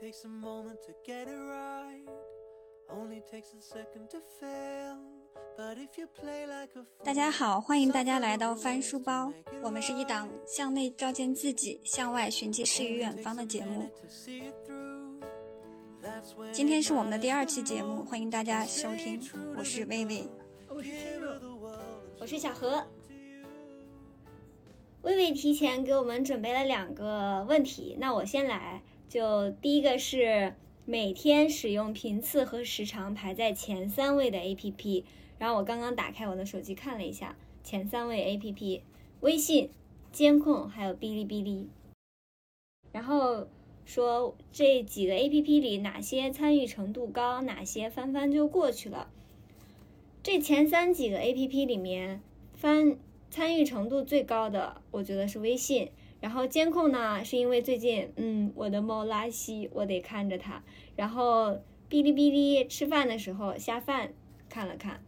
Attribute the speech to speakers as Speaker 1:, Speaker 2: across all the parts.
Speaker 1: takes a moment to get it right only takes a second to fail。but if you play like a，
Speaker 2: 大家好，欢迎大家来到翻书包。我们是一档向内照见自己，向外寻迹诗与远方的节目。今天是我们的第二期节目，欢迎大家收听。我是薇薇，
Speaker 3: 我是小何薇薇，提前给我们准备了两个问题。那我先来。就第一个是每天使用频次和时长排在前三位的 APP，然后我刚刚打开我的手机看了一下，前三位 APP：微信、监控还有哔哩哔哩。然后说这几个 APP 里哪些参与程度高，哪些翻翻就过去了。这前三几个 A P P 里面，翻参与程度最高的，我觉得是微信。然后监控呢，是因为最近，嗯，我的猫拉稀，我得看着它。然后哔哩哔哩吃饭的时候下饭看了看。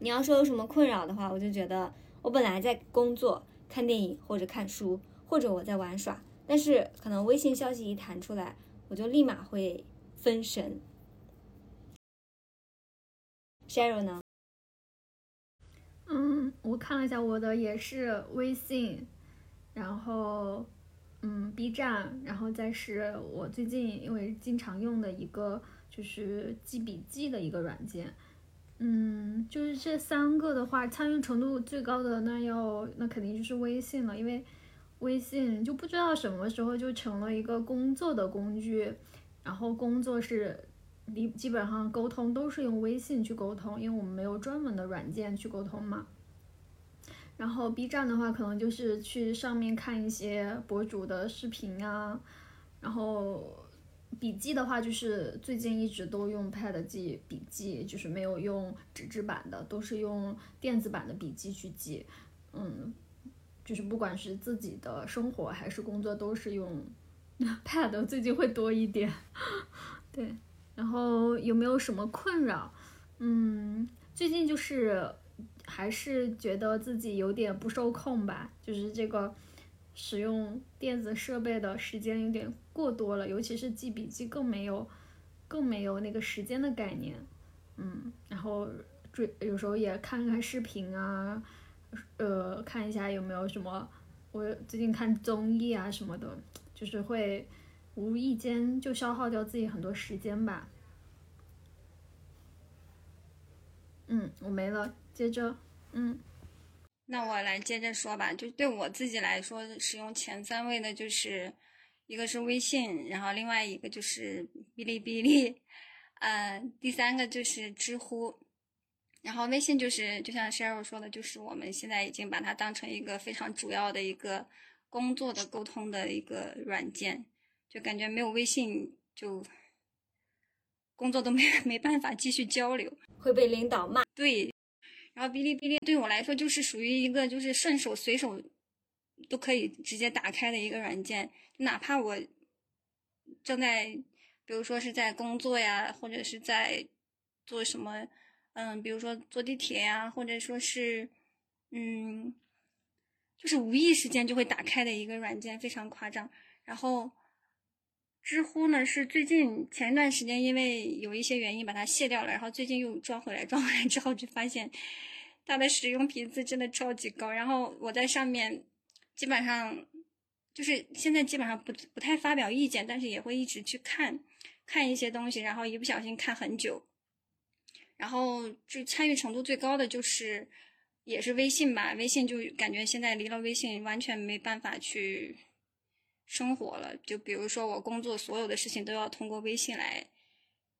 Speaker 3: 你要说有什么困扰的话，我就觉得我本来在工作、看电影或者看书，或者我在玩耍，但是可能微信消息一弹出来，我就立马会分神。Sheryl 呢？
Speaker 4: 嗯，我看了一下我的也是微信，然后嗯 B 站，然后再是我最近因为经常用的一个就是记笔记的一个软件，嗯，就是这三个的话，参与程度最高的那要那肯定就是微信了，因为微信就不知道什么时候就成了一个工作的工具，然后工作是。基基本上沟通都是用微信去沟通，因为我们没有专门的软件去沟通嘛。然后 B 站的话，可能就是去上面看一些博主的视频啊。然后笔记的话，就是最近一直都用 Pad 记笔记，就是没有用纸质版的，都是用电子版的笔记去记。嗯，就是不管是自己的生活还是工作，都是用 Pad，最近会多一点。对。然后有没有什么困扰？嗯，最近就是还是觉得自己有点不受控吧，就是这个使用电子设备的时间有点过多了，尤其是记笔记更没有更没有那个时间的概念。嗯，然后追有时候也看看视频啊，呃，看一下有没有什么，我最近看综艺啊什么的，就是会。无意间就消耗掉自己很多时间吧。嗯，我没了，接着，嗯，
Speaker 2: 那我来接着说吧。就对我自己来说，使用前三位的就是一个是微信，然后另外一个就是哔哩哔哩，呃，第三个就是知乎。然后微信就是就像 Cheryl 说的，就是我们现在已经把它当成一个非常主要的一个工作的沟通的一个软件。就感觉没有微信，就工作都没 没办法继续交流，
Speaker 3: 会被领导骂。
Speaker 2: 对，然后哔哩哔哩对我来说就是属于一个就是顺手随手都可以直接打开的一个软件，哪怕我正在，比如说是在工作呀，或者是在做什么，嗯，比如说坐地铁呀，或者说是，嗯，就是无意识间就会打开的一个软件，非常夸张，然后。知乎呢是最近前一段时间因为有一些原因把它卸掉了，然后最近又装回来，装回来之后就发现它的使用频次真的超级高。然后我在上面基本上就是现在基本上不不太发表意见，但是也会一直去看看一些东西，然后一不小心看很久。然后就参与程度最高的就是也是微信吧，微信就感觉现在离了微信完全没办法去。生活了，就比如说我工作所有的事情都要通过微信来，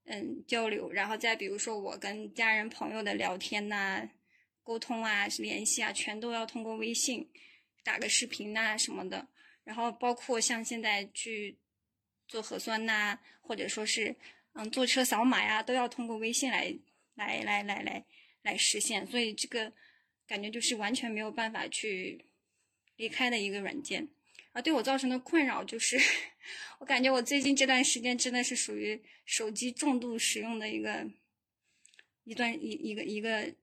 Speaker 2: 嗯交流，然后再比如说我跟家人朋友的聊天呐、沟通啊、联系啊，全都要通过微信打个视频呐什么的。然后包括像现在去做核酸呐，或者说是嗯坐车扫码呀，都要通过微信来来来来来来实现。所以这个感觉就是完全没有办法去离开的一个软件。对我造成的困扰就是，我感觉我最近这段时间真的是属于手机重度使用的一个一段一一个一个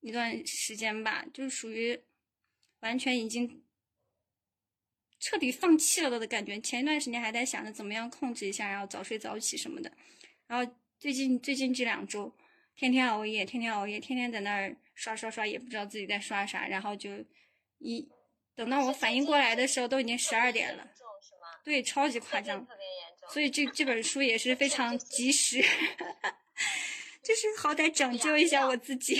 Speaker 2: 一段时间吧，就是属于完全已经彻底放弃了的感觉。前一段时间还在想着怎么样控制一下，然后早睡早起什么的。然后最近最近这两周，天天熬夜，天天熬夜，天天在那儿刷刷刷，也不知道自己在刷啥。然后就一等到我反应过来的时候，都已经十二点了。对，超级夸张。所以这这本书也是非常及时，就是好歹拯救一下我自己，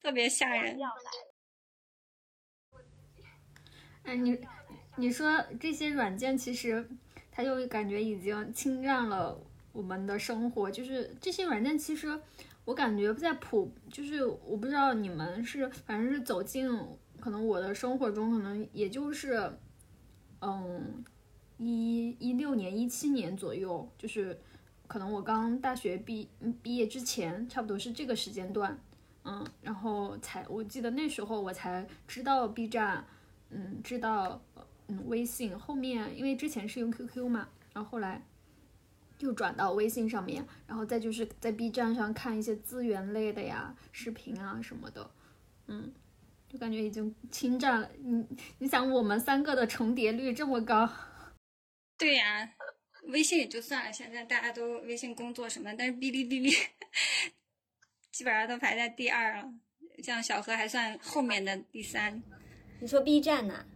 Speaker 2: 特别吓人。
Speaker 4: 哎，你你说这些软件其实，它就感觉已经侵占了我们的生活。就是这些软件，其实我感觉在普，就是我不知道你们是，反正是走进可能我的生活中，可能也就是，嗯，一一六年、一七年左右，就是可能我刚大学毕毕业之前，差不多是这个时间段，嗯，然后才我记得那时候我才知道 B 站。嗯，知道，嗯，微信后面，因为之前是用 QQ 嘛，然后后来又转到微信上面，然后再就是在 B 站上看一些资源类的呀、视频啊什么的，嗯，就感觉已经侵占了。你你想，我们三个的重叠率这么高，
Speaker 2: 对呀，微信也就算了，现在大家都微信工作什么，但是哔哩哔哩基本上都排在第二了，像小何还算后面的第三。
Speaker 3: 你说 B 站呢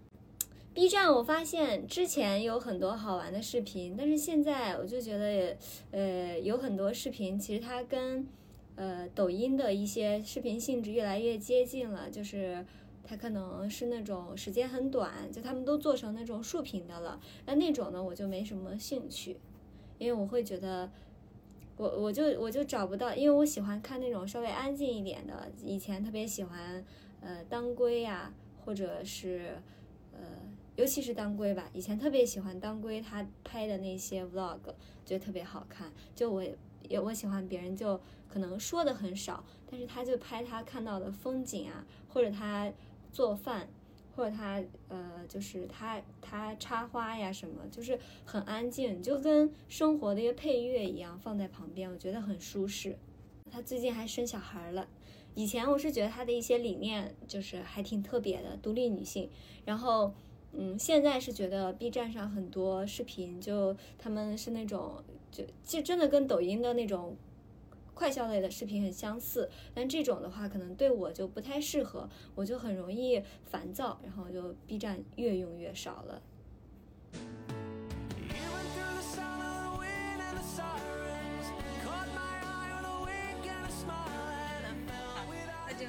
Speaker 3: ？B 站我发现之前有很多好玩的视频，但是现在我就觉得，呃，有很多视频其实它跟呃抖音的一些视频性质越来越接近了，就是它可能是那种时间很短，就他们都做成那种竖屏的了。那那种呢，我就没什么兴趣，因为我会觉得，我我就我就找不到，因为我喜欢看那种稍微安静一点的。以前特别喜欢呃当归呀。或者是，呃，尤其是当归吧，以前特别喜欢当归他拍的那些 vlog，觉得特别好看。就我也我喜欢别人就可能说的很少，但是他就拍他看到的风景啊，或者他做饭，或者他呃就是他他插花呀什么，就是很安静，就跟生活的一个配乐一样放在旁边，我觉得很舒适。他最近还生小孩了。以前我是觉得她的一些理念就是还挺特别的，独立女性。然后，嗯，现在是觉得 B 站上很多视频，就他们是那种，就就真的跟抖音的那种快消类的视频很相似。但这种的话，可能对我就不太适合，我就很容易烦躁，然后就 B 站越用越少了。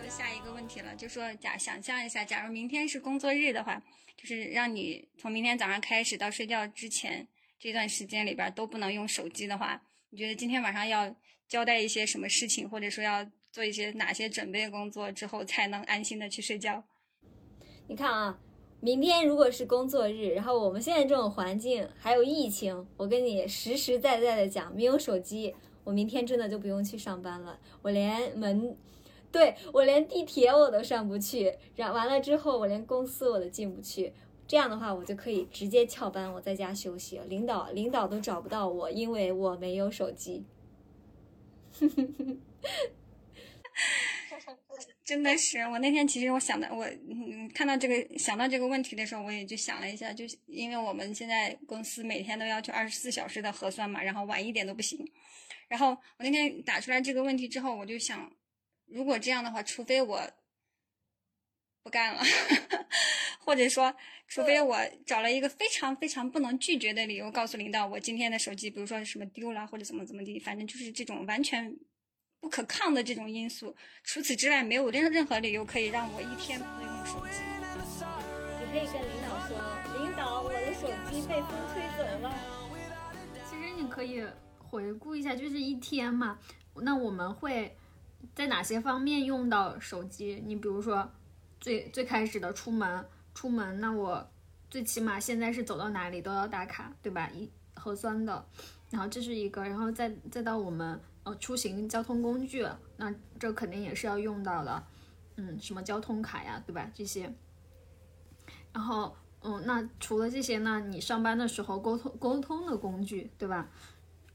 Speaker 2: 下一个问题了，就说假想象一下，假如明天是工作日的话，就是让你从明天早上开始到睡觉之前这段时间里边都不能用手机的话，你觉得今天晚上要交代一些什么事情，或者说要做一些哪些准备工作之后才能安心的去睡觉？
Speaker 3: 你看啊，明天如果是工作日，然后我们现在这种环境还有疫情，我跟你实实在在的讲，没有手机，我明天真的就不用去上班了，我连门。对我连地铁我都上不去，然完了之后我连公司我都进不去，这样的话我就可以直接翘班，我在家休息，领导领导都找不到我，因为我没有手机。
Speaker 2: 真的是，我那天其实我想的，我嗯看到这个想到这个问题的时候，我也就想了一下，就因为我们现在公司每天都要求二十四小时的核酸嘛，然后晚一点都不行。然后我那天打出来这个问题之后，我就想。如果这样的话，除非我不干了，或者说，除非我找了一个非常非常不能拒绝的理由，告诉领导我今天的手机，比如说什么丢了或者怎么怎么地，反正就是这种完全不可抗的这种因素。除此之外，没有任任何理由可以让我一天不能用手机。
Speaker 3: 你可以跟领导说，领导，我的手机被风吹走了。
Speaker 4: 其实你可以回顾一下，就是一天嘛，那我们会。在哪些方面用到手机？你比如说，最最开始的出门，出门，那我最起码现在是走到哪里都要打卡，对吧？一核酸的，然后这是一个，然后再再到我们呃出行交通工具，那这肯定也是要用到的，嗯，什么交通卡呀，对吧？这些，然后嗯，那除了这些呢，你上班的时候沟通沟通的工具，对吧？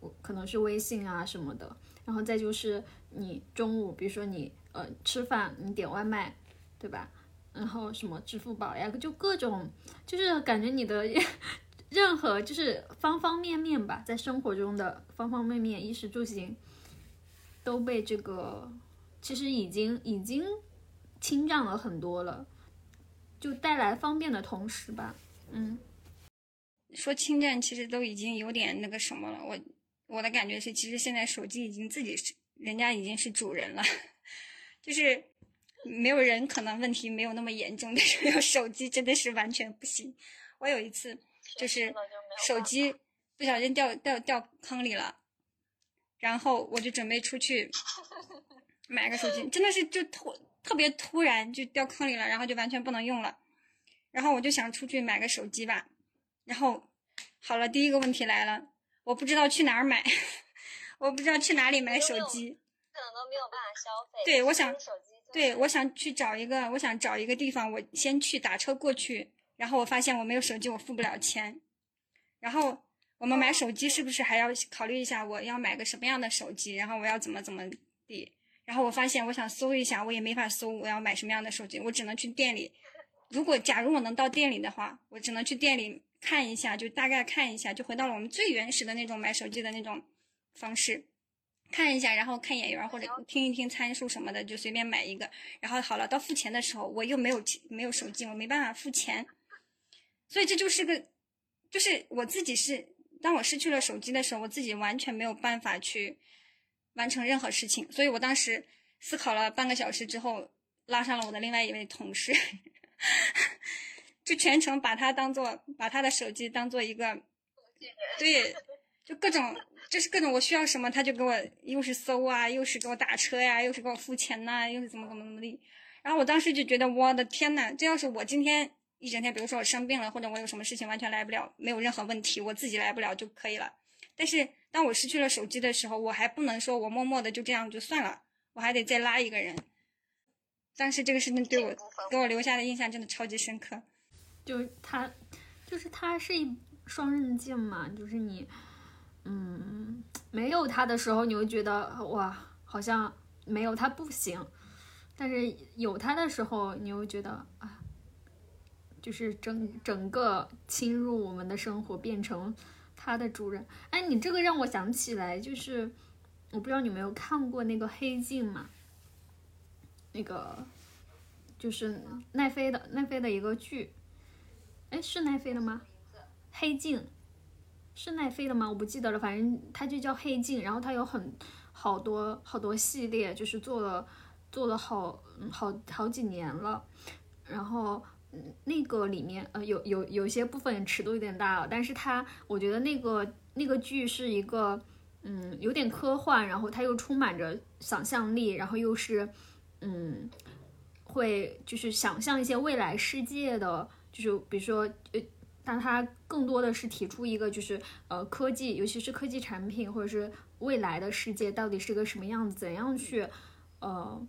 Speaker 4: 我可能是微信啊什么的。然后再就是你中午，比如说你呃吃饭，你点外卖，对吧？然后什么支付宝呀，就各种，就是感觉你的 任何就是方方面面吧，在生活中的方方面面，衣食住行都被这个其实已经已经侵占了很多了，就带来方便的同时吧，嗯，
Speaker 2: 说侵占其实都已经有点那个什么了。我我的感觉是，其实现在手机已经自己是人家已经是主人了，就是。没有人可能问题没有那么严重，但是有手机真的是完全不行。我有一次就是手机不小心掉掉掉坑里了，然后我就准备出去 买个手机，真的是就突特别突然就掉坑里了，然后就完全不能用了。然后我就想出去买个手机吧，然后好了，第一个问题来了，我不知道去哪儿买，我不知道去哪里买手机，
Speaker 3: 可能都没有办法消费。
Speaker 2: 对，我想。对，我想去找一个，我想找一个地方，我先去打车过去。然后我发现我没有手机，我付不了钱。然后我们买手机是不是还要考虑一下我要买个什么样的手机？然后我要怎么怎么地？然后我发现我想搜一下，我也没法搜我要买什么样的手机，我只能去店里。如果假如我能到店里的话，我只能去店里看一下，就大概看一下，就回到了我们最原始的那种买手机的那种方式。看一下，然后看眼缘或者听一听参数什么的，就随便买一个。然后好了，到付钱的时候，我又没有没有手机，我没办法付钱。所以这就是个，就是我自己是，当我失去了手机的时候，我自己完全没有办法去完成任何事情。所以我当时思考了半个小时之后，拉上了我的另外一位同事，就全程把他当做把他的手机当做一个，对，就各种。就是各种我需要什么，他就给我又是搜啊，又是给我打车呀，又是给我付钱呐，又是怎么怎么怎么地。然后我当时就觉得，我的天呐，这要是我今天一整天，比如说我生病了，或者我有什么事情完全来不了，没有任何问题，我自己来不了就可以了。但是当我失去了手机的时候，我还不能说我默默的就这样就算了，我还得再拉一个人。当时这个事情对我给我留下的印象真的超级深刻。
Speaker 4: 就是它，就是它是一双刃剑嘛，就是你。嗯，没有他的时候，你会觉得哇，好像没有他不行；但是有他的时候，你又觉得啊，就是整整个侵入我们的生活，变成他的主人。哎，你这个让我想起来，就是我不知道你有没有看过那个《黑镜》嘛？那个就是奈飞的奈飞的一个剧，哎，是奈飞的吗？《黑镜》。是奈飞的吗？我不记得了，反正它就叫《黑镜》，然后它有很好多好多系列，就是做了做了好好好几年了。然后那个里面呃有有有些部分尺度有点大了，但是它我觉得那个那个剧是一个嗯有点科幻，然后它又充满着想象力，然后又是嗯会就是想象一些未来世界的，就是比如说呃。但它更多的是提出一个，就是呃科技，尤其是科技产品，或者是未来的世界到底是个什么样子，怎样去，呃，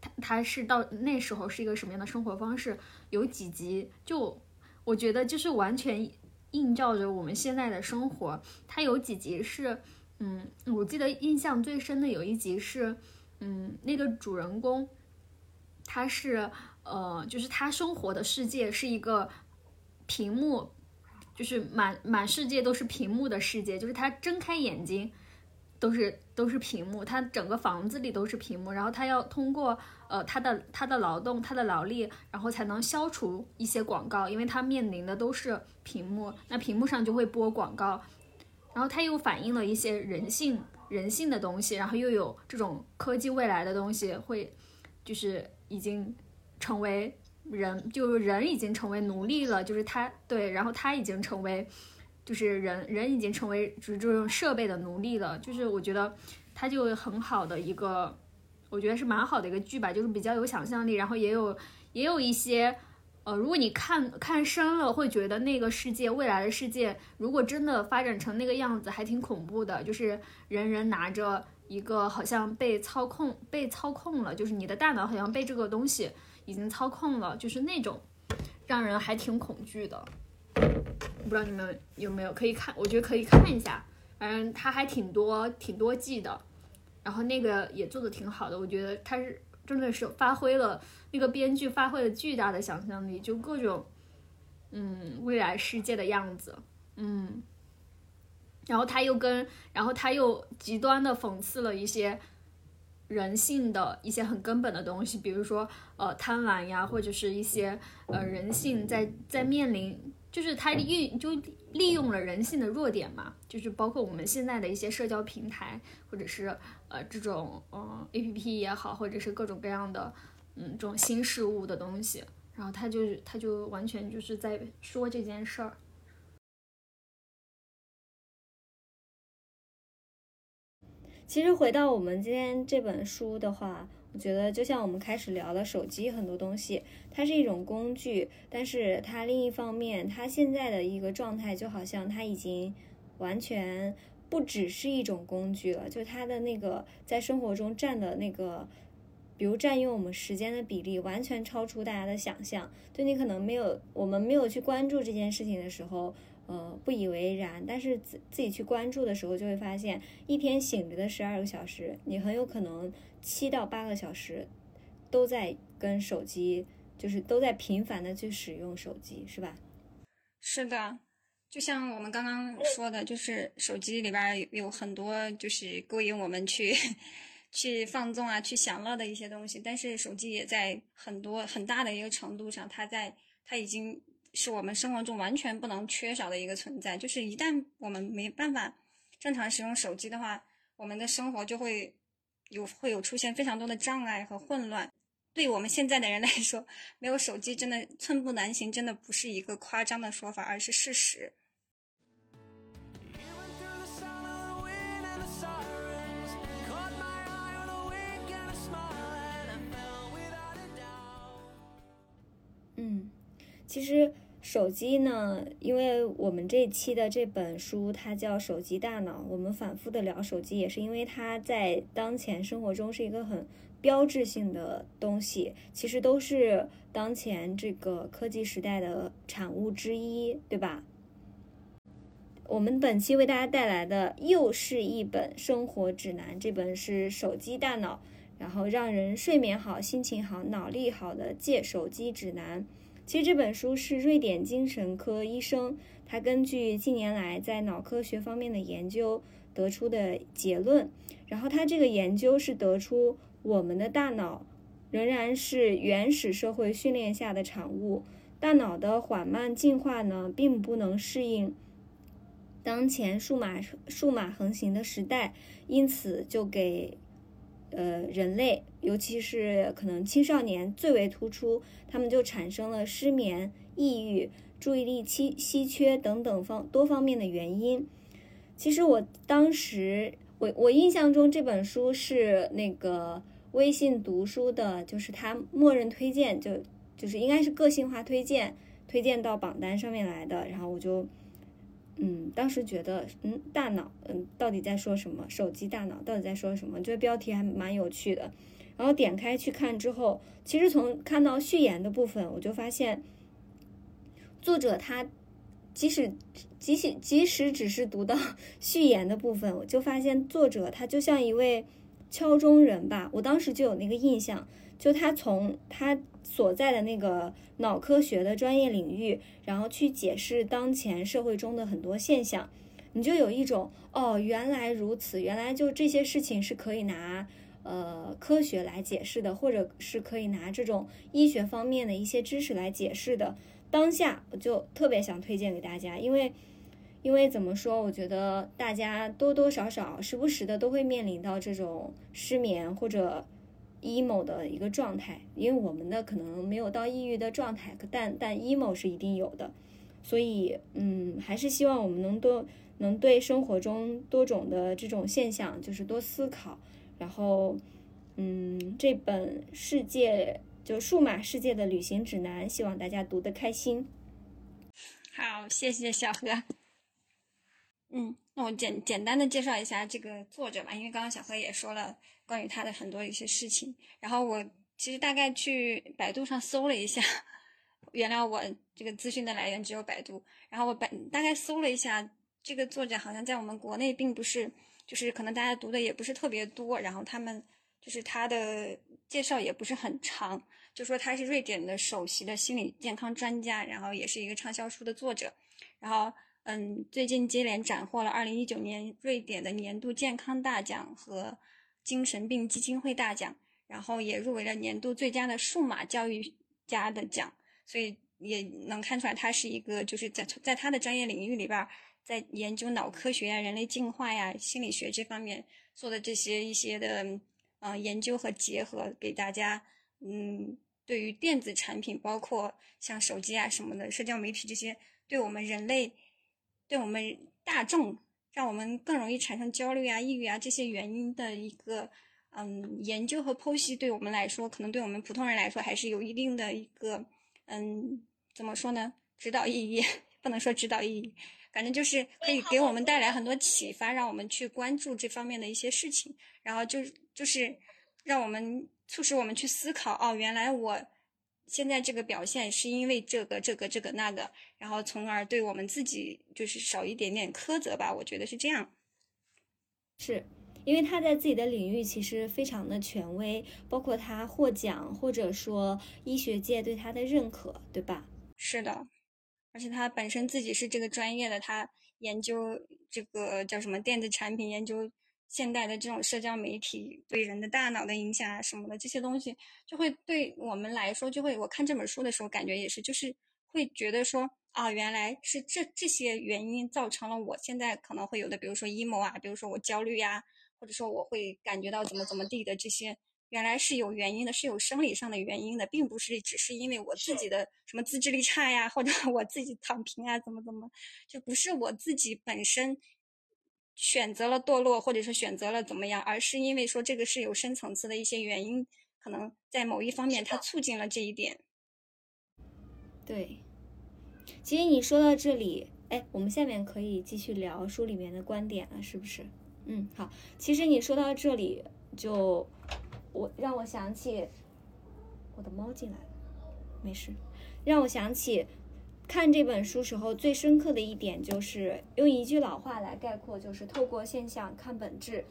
Speaker 4: 它它是到那时候是一个什么样的生活方式？有几集，就我觉得就是完全映照着我们现在的生活。它有几集是，嗯，我记得印象最深的有一集是，嗯，那个主人公，他是呃，就是他生活的世界是一个。屏幕就是满满世界都是屏幕的世界，就是他睁开眼睛都是都是屏幕，他整个房子里都是屏幕，然后他要通过呃他的他的劳动他的劳力，然后才能消除一些广告，因为他面临的都是屏幕，那屏幕上就会播广告，然后他又反映了一些人性人性的东西，然后又有这种科技未来的东西会就是已经成为。人就是人已经成为奴隶了，就是他对，然后他已经成为，就是人人已经成为就是这种设备的奴隶了，就是我觉得他就很好的一个，我觉得是蛮好的一个剧吧，就是比较有想象力，然后也有也有一些，呃，如果你看看深了，会觉得那个世界未来的世界，如果真的发展成那个样子，还挺恐怖的，就是人人拿着一个好像被操控被操控了，就是你的大脑好像被这个东西。已经操控了，就是那种让人还挺恐惧的。不知道你们有没有可以看？我觉得可以看一下，反正它还挺多挺多季的，然后那个也做的挺好的。我觉得它是真的是发挥了那个编剧发挥了巨大的想象力，就各种嗯未来世界的样子，嗯，然后他又跟，然后他又极端的讽刺了一些人性的一些很根本的东西，比如说呃贪婪呀，或者是一些呃人性在在面临，就是他运就利用了人性的弱点嘛，就是包括我们现在的一些社交平台，或者是呃这种嗯 A P P 也好，或者是各种各样的嗯这种新事物的东西，然后他就他就完全就是在说这件事儿。
Speaker 3: 其实回到我们今天这本书的话，我觉得就像我们开始聊的手机很多东西，它是一种工具，但是它另一方面，它现在的一个状态就好像它已经完全不只是一种工具了，就它的那个在生活中占的那个，比如占用我们时间的比例，完全超出大家的想象。就你可能没有我们没有去关注这件事情的时候。呃，不以为然，但是自自己去关注的时候，就会发现一天醒着的十二个小时，你很有可能七到八个小时都在跟手机，就是都在频繁的去使用手机，是吧？
Speaker 2: 是的，就像我们刚刚说的，就是手机里边有很多就是勾引我们去 去放纵啊、去享乐的一些东西，但是手机也在很多很大的一个程度上，它在它已经。是我们生活中完全不能缺少的一个存在。就是一旦我们没办法正常使用手机的话，我们的生活就会有会有出现非常多的障碍和混乱。对我们现在的人来说，没有手机真的寸步难行，真的不是一个夸张的说法，而是事实。
Speaker 3: 嗯，其实。手机呢？因为我们这期的这本书它叫《手机大脑》，我们反复的聊手机，也是因为它在当前生活中是一个很标志性的东西，其实都是当前这个科技时代的产物之一，对吧？我们本期为大家带来的又是一本生活指南，这本是《手机大脑》，然后让人睡眠好、心情好、脑力好的戒手机指南。其实这本书是瑞典精神科医生他根据近年来在脑科学方面的研究得出的结论，然后他这个研究是得出我们的大脑仍然是原始社会训练下的产物，大脑的缓慢进化呢，并不能适应当前数码数码横行的时代，因此就给。呃，人类尤其是可能青少年最为突出，他们就产生了失眠、抑郁、注意力稀稀缺等等方多方面的原因。其实我当时，我我印象中这本书是那个微信读书的，就是它默认推荐，就就是应该是个性化推荐，推荐到榜单上面来的，然后我就。嗯，当时觉得，嗯，大脑，嗯，到底在说什么？手机大脑到底在说什么？觉得标题还蛮有趣的。然后点开去看之后，其实从看到序言的部分，我就发现，作者他即使即使即使只是读到 序言的部分，我就发现作者他就像一位敲钟人吧。我当时就有那个印象，就他从他。所在的那个脑科学的专业领域，然后去解释当前社会中的很多现象，你就有一种哦，原来如此，原来就这些事情是可以拿呃科学来解释的，或者是可以拿这种医学方面的一些知识来解释的。当下我就特别想推荐给大家，因为因为怎么说，我觉得大家多多少少时不时的都会面临到这种失眠或者。Emo 的一个状态，因为我们的可能没有到抑郁的状态，但但 emo 是一定有的，所以嗯，还是希望我们能多能对生活中多种的这种现象就是多思考，然后嗯，这本世界就数码世界的旅行指南，希望大家读得开心。
Speaker 2: 好，谢谢小何。嗯，那我简简单的介绍一下这个作者吧，因为刚刚小何也说了。关于他的很多一些事情，然后我其实大概去百度上搜了一下，原谅我这个资讯的来源只有百度。然后我百大概搜了一下，这个作者好像在我们国内并不是，就是可能大家读的也不是特别多。然后他们就是他的介绍也不是很长，就说他是瑞典的首席的心理健康专家，然后也是一个畅销书的作者，然后嗯，最近接连斩获了二零一九年瑞典的年度健康大奖和精神病基金会大奖，然后也入围了年度最佳的数码教育家的奖，所以也能看出来他是一个就是在在他的专业领域里边，在研究脑科学呀、人类进化呀、心理学这方面做的这些一些的。呃，研究和结合给大家，嗯，对于电子产品，包括像手机啊什么的，社交媒体这些，对我们人类，对我们大众，让我们更容易产生焦虑啊、抑郁啊这些原因的一个，嗯，研究和剖析，对我们来说，可能对我们普通人来说，还是有一定的一个，嗯，怎么说呢？指导意义，不能说指导意义。反正就是可以给我们带来很多启发，让我们去关注这方面的一些事情，然后就就是让我们促使我们去思考哦，原来我现在这个表现是因为这个这个这个那个，然后从而对我们自己就是少一点点苛责吧，我觉得是这样。
Speaker 3: 是因为他在自己的领域其实非常的权威，包括他获奖或者说医学界对他的认可，对吧？
Speaker 2: 是的。而且他本身自己是这个专业的，他研究这个叫什么电子产品，研究现代的这种社交媒体对人的大脑的影响啊什么的这些东西，就会对我们来说，就会我看这本书的时候感觉也是，就是会觉得说啊，原来是这这些原因造成了我现在可能会有的，比如说 emo 啊，比如说我焦虑呀，或者说我会感觉到怎么怎么地的这些。原来是有原因的，是有生理上的原因的，并不是只是因为我自己的什么自制力差呀，或者我自己躺平啊，怎么怎么，就不是我自己本身选择了堕落，或者是选择了怎么样，而是因为说这个是有深层次的一些原因，可能在某一方面它促进了这一点。
Speaker 3: 对，其实你说到这里，哎，我们下面可以继续聊书里面的观点了，是不是？嗯，好。其实你说到这里就。我让我想起我的猫进来了，没事。让我想起看这本书时候最深刻的一点，就是用一句老话来概括，就是透过现象看本质。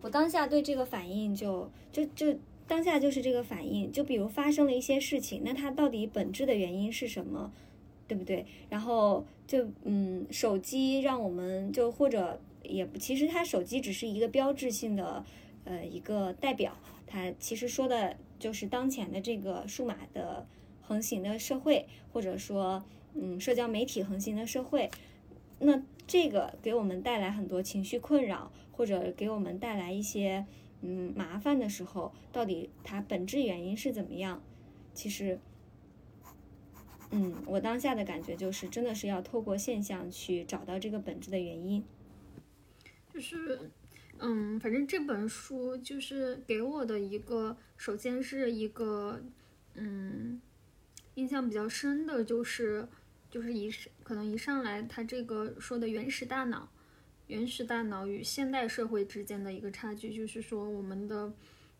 Speaker 3: 我当下对这个反应就就就当下就是这个反应，就比如发生了一些事情，那它到底本质的原因是什么，对不对？然后就嗯，手机让我们就或者也不，其实它手机只是一个标志性的。呃，一个代表，它其实说的就是当前的这个数码的横行的社会，或者说，嗯，社交媒体横行的社会。那这个给我们带来很多情绪困扰，或者给我们带来一些嗯麻烦的时候，到底它本质原因是怎么样？其实，嗯，我当下的感觉就是，真的是要透过现象去找到这个本质的原因，
Speaker 4: 就是。嗯，反正这本书就是给我的一个，首先是一个，嗯，印象比较深的，就是就是一可能一上来他这个说的原始大脑，原始大脑与现代社会之间的一个差距，就是说我们的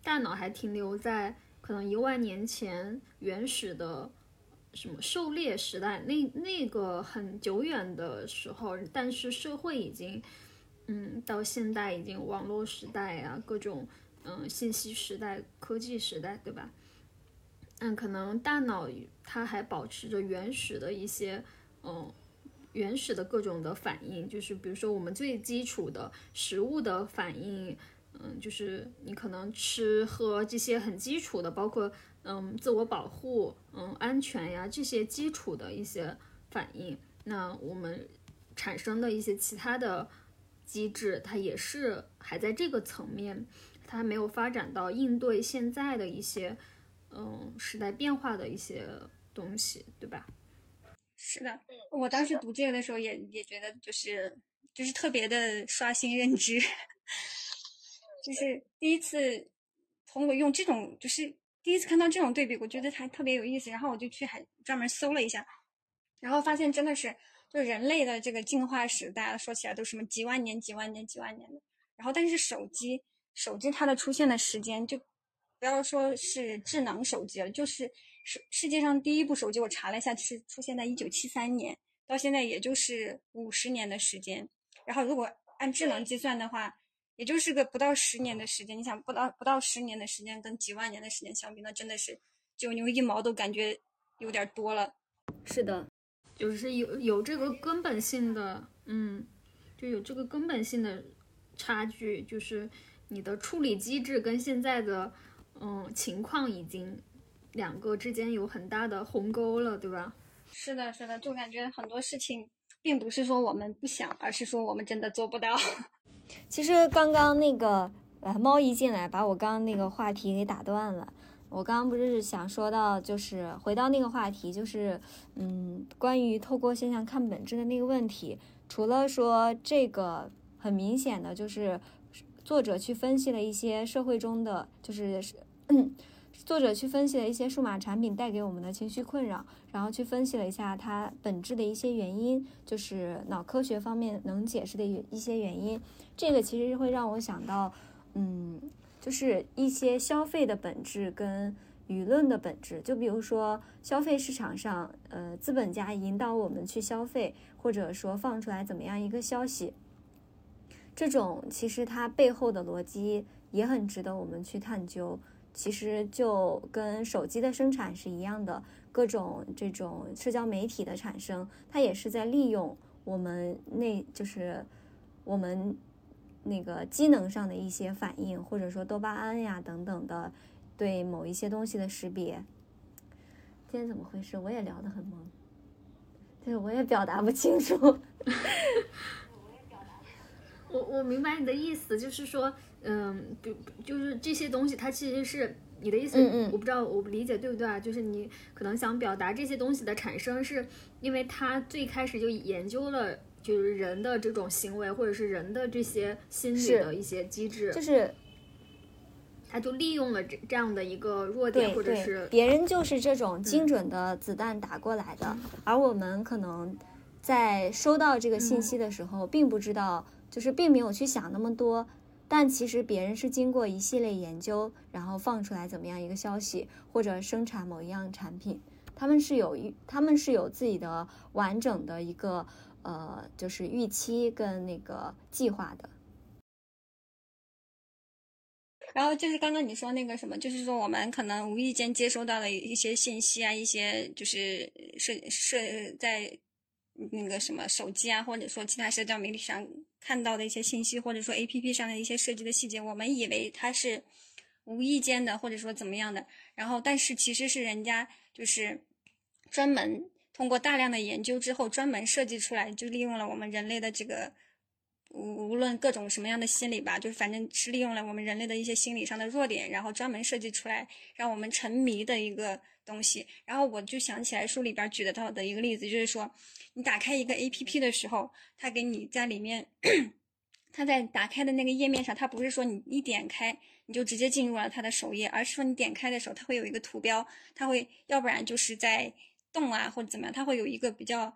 Speaker 4: 大脑还停留在可能一万年前原始的什么狩猎时代，那那个很久远的时候，但是社会已经。嗯，到现代已经网络时代啊，各种嗯信息时代、科技时代，对吧？嗯，可能大脑它还保持着原始的一些嗯原始的各种的反应，就是比如说我们最基础的食物的反应，嗯，就是你可能吃喝这些很基础的，包括嗯自我保护、嗯安全呀这些基础的一些反应，那我们产生的一些其他的。机制它也是还在这个层面，它还没有发展到应对现在的一些嗯时代变化的一些东西，对吧？
Speaker 2: 是的，我当时读这个的时候也也觉得就是就是特别的刷新认知，就是第一次通过用这种就是第一次看到这种对比，我觉得还特别有意思，然后我就去还专门搜了一下，然后发现真的是。就人类的这个进化史，大家说起来都什么几万年、几万年、几万年的。然后，但是手机，手机它的出现的时间，就不要说是智能手机了，就是世世界上第一部手机，我查了一下，是出现在一九七三年，到现在也就是五十年的时间。然后，如果按智能计算的话，也就是个不到十年的时间。你想，不到不到十年的时间跟几万年的时间相比，那真的是九牛一毛都感觉有点多了。
Speaker 3: 是的，
Speaker 4: 就是有有这个根本性的，嗯，就有这个根本性的差距，就是你的处理机制跟现在的嗯情况已经两个之间有很大的鸿沟了，对吧？
Speaker 2: 是的，是的，就感觉很多事情并不是说我们不想，而是说我们真的做不到。
Speaker 3: 其实刚刚那个呃猫一进来，把我刚刚那个话题给打断了。我刚刚不是想说到，就是回到那个话题，就是嗯，关于透过现象看本质的那个问题。除了说这个很明显的就是作者去分析了一些社会中的，就是作者去分析了一些数码产品带给我们的情绪困扰，然后去分析了一下它本质的一些原因，就是脑科学方面能解释的一些原因。这个其实会让我想到，嗯。就是一些消费的本质跟舆论的本质，就比如说消费市场上，呃，资本家引导我们去消费，或者说放出来怎么样一个消息，这种其实它背后的逻辑也很值得我们去探究。其实就跟手机的生产是一样的，各种这种社交媒体的产生，它也是在利用我们那，就是我们。那个机能上的一些反应，或者说多巴胺呀等等的，对某一些东西的识别。今天怎么回事？我也聊得很懵，对，我也表达不清楚。
Speaker 4: 我我明白你的意思，就是说，嗯，就就是这些东西，它其实是你的意思。
Speaker 3: 嗯
Speaker 4: 嗯。我不知道我理解对不对啊？就是你可能想表达这些东西的产生，是因为他最开始就研究了。就是人的这种行为，或者是人的这些心理的一些机制，
Speaker 3: 就是
Speaker 4: 他就利用了这这样的一个弱点，或者是
Speaker 3: 别人就是这种精准的子弹打过来的，而我们可能在收到这个信息的时候，并不知道，就是并没有去想那么多，但其实别人是经过一系列研究，然后放出来怎么样一个消息，或者生产某一样产品，他们是有一，他们是有自己的完整的一个。呃，就是预期跟那个计划的。
Speaker 2: 然后就是刚刚你说那个什么，就是说我们可能无意间接收到了一些信息啊，一些就是社社在那个什么手机啊，或者说其他社交媒体上看到的一些信息，或者说 A P P 上的一些设计的细节，我们以为它是无意间的，或者说怎么样的。然后，但是其实是人家就是专门。通过大量的研究之后，专门设计出来，就利用了我们人类的这个，无无论各种什么样的心理吧，就是反正是利用了我们人类的一些心理上的弱点，然后专门设计出来让我们沉迷的一个东西。然后我就想起来书里边举得到的一个例子，就是说，你打开一个 A P P 的时候，它给你在里面，它在打开的那个页面上，它不是说你一点开你就直接进入了它的首页，而是说你点开的时候，它会有一个图标，它会要不然就是在。动啊，或者怎么样，它会有一个比较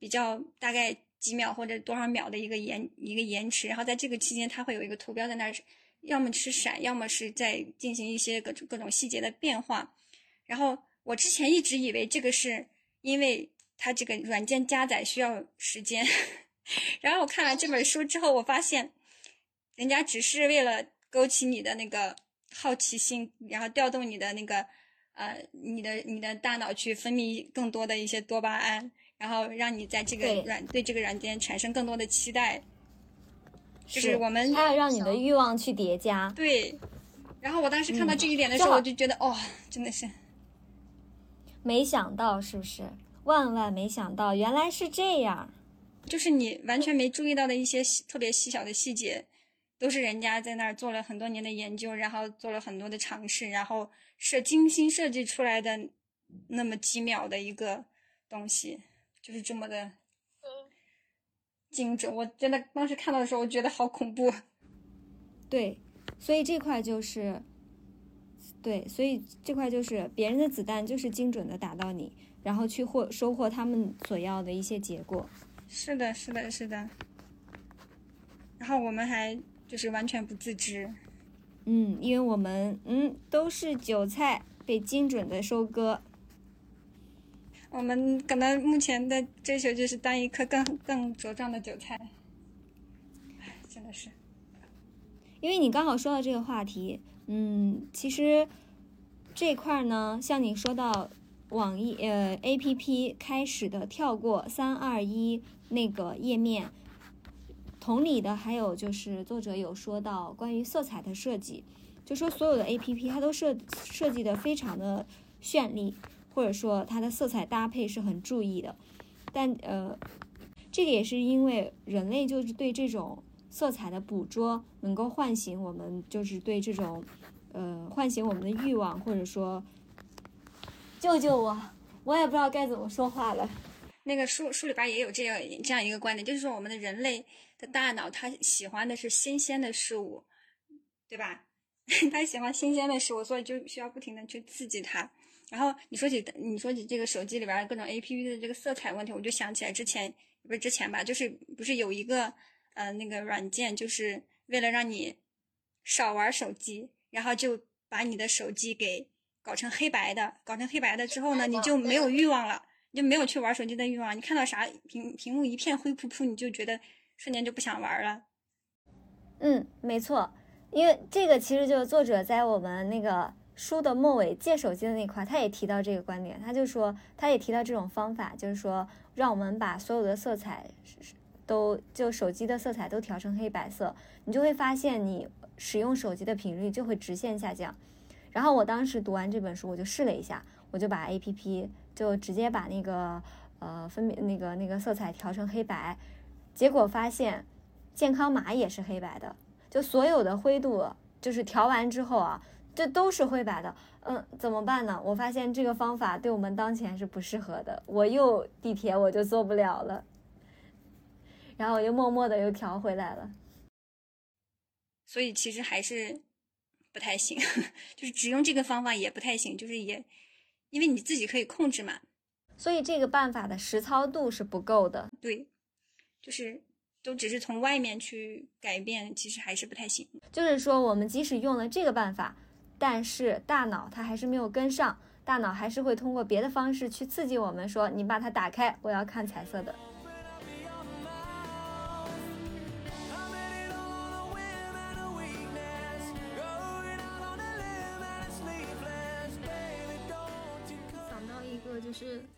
Speaker 2: 比较大概几秒或者多少秒的一个延一个延迟，然后在这个期间，它会有一个图标在那儿，要么是闪，要么是在进行一些各种各种细节的变化。然后我之前一直以为这个是因为它这个软件加载需要时间，然后我看完这本书之后，我发现人家只是为了勾起你的那个好奇心，然后调动你的那个。呃，你的你的大脑去分泌更多的一些多巴胺，然后让你在这个软对这个软件产生更多的期待，就是我们
Speaker 3: 它要让你的欲望去叠加。
Speaker 2: 对，然后我当时看到这一点的时候，我就觉得哦，真的是，
Speaker 3: 没想到是不是？万万没想到，原来是这样，
Speaker 2: 就是你完全没注意到的一些特别细小的细节。都是人家在那儿做了很多年的研究，然后做了很多的尝试，然后设精心设计出来的那么几秒的一个东西，就是这么的精准。我真的当时看到的时候，我觉得好恐怖。
Speaker 3: 对，所以这块就是，对，所以这块就是别人的子弹就是精准的打到你，然后去获收获他们所要的一些结果。
Speaker 2: 是的，是的，是的。然后我们还。就是完全不自知，
Speaker 3: 嗯，因为我们嗯都是韭菜，被精准的收割。
Speaker 2: 我们可能目前的追求就是当一颗更更茁壮的韭菜。唉，真的是。
Speaker 3: 因为你刚好说到这个话题，嗯，其实这块呢，像你说到网易呃 A P P 开始的跳过三二一那个页面，同理的还有就是作者有说到关于色彩的设计，就说所有的 A P P 它都设设计的非常的绚丽，或者说它的色彩搭配是很注意的，但呃，这个也是因为人类就是对这种色彩的捕捉能够唤醒我们，就是对这种呃唤醒我们的欲望，或者说救救我，我也不知道该怎么说话了。
Speaker 2: 那个书书里边也有这样这样一个观点，就是说我们的人类的大脑，它喜欢的是新鲜的事物，对吧？它喜欢新鲜的事物，所以就需要不停的去刺激它。然后你说起你说起这个手机里边各种 A P P 的这个色彩问题，我就想起来之前不是之前吧，就是不是有一个呃那个软件，就是为了让你少玩手机，然后就把你的手机给搞成黑白的，搞成黑白的之后呢，你就没有欲望了。你就没有去玩手机的欲望，你看到啥屏屏幕一片灰扑扑，你就觉得瞬间就不想玩了。
Speaker 3: 嗯，没错，因为这个其实就是作者在我们那个书的末尾借手机的那块，他也提到这个观点，他就说他也提到这种方法，就是说让我们把所有的色彩都就手机的色彩都调成黑白色，你就会发现你使用手机的频率就会直线下降。然后我当时读完这本书，我就试了一下，我就把 A P P。就直接把那个呃分别那个那个色彩调成黑白，结果发现健康码也是黑白的，就所有的灰度就是调完之后啊，这都是灰白的。嗯，怎么办呢？我发现这个方法对我们当前是不适合的，我又地铁我就坐不了了，然后我又默默的又调回来了。
Speaker 2: 所以其实还是不太行，就是只用这个方法也不太行，就是也。因为你自己可以控制嘛，
Speaker 3: 所以这个办法的实操度是不够的。
Speaker 2: 对，就是都只是从外面去改变，其实还是不太行。
Speaker 3: 就是说，我们即使用了这个办法，但是大脑它还是没有跟上，大脑还是会通过别的方式去刺激我们，说你把它打开，我要看彩色的。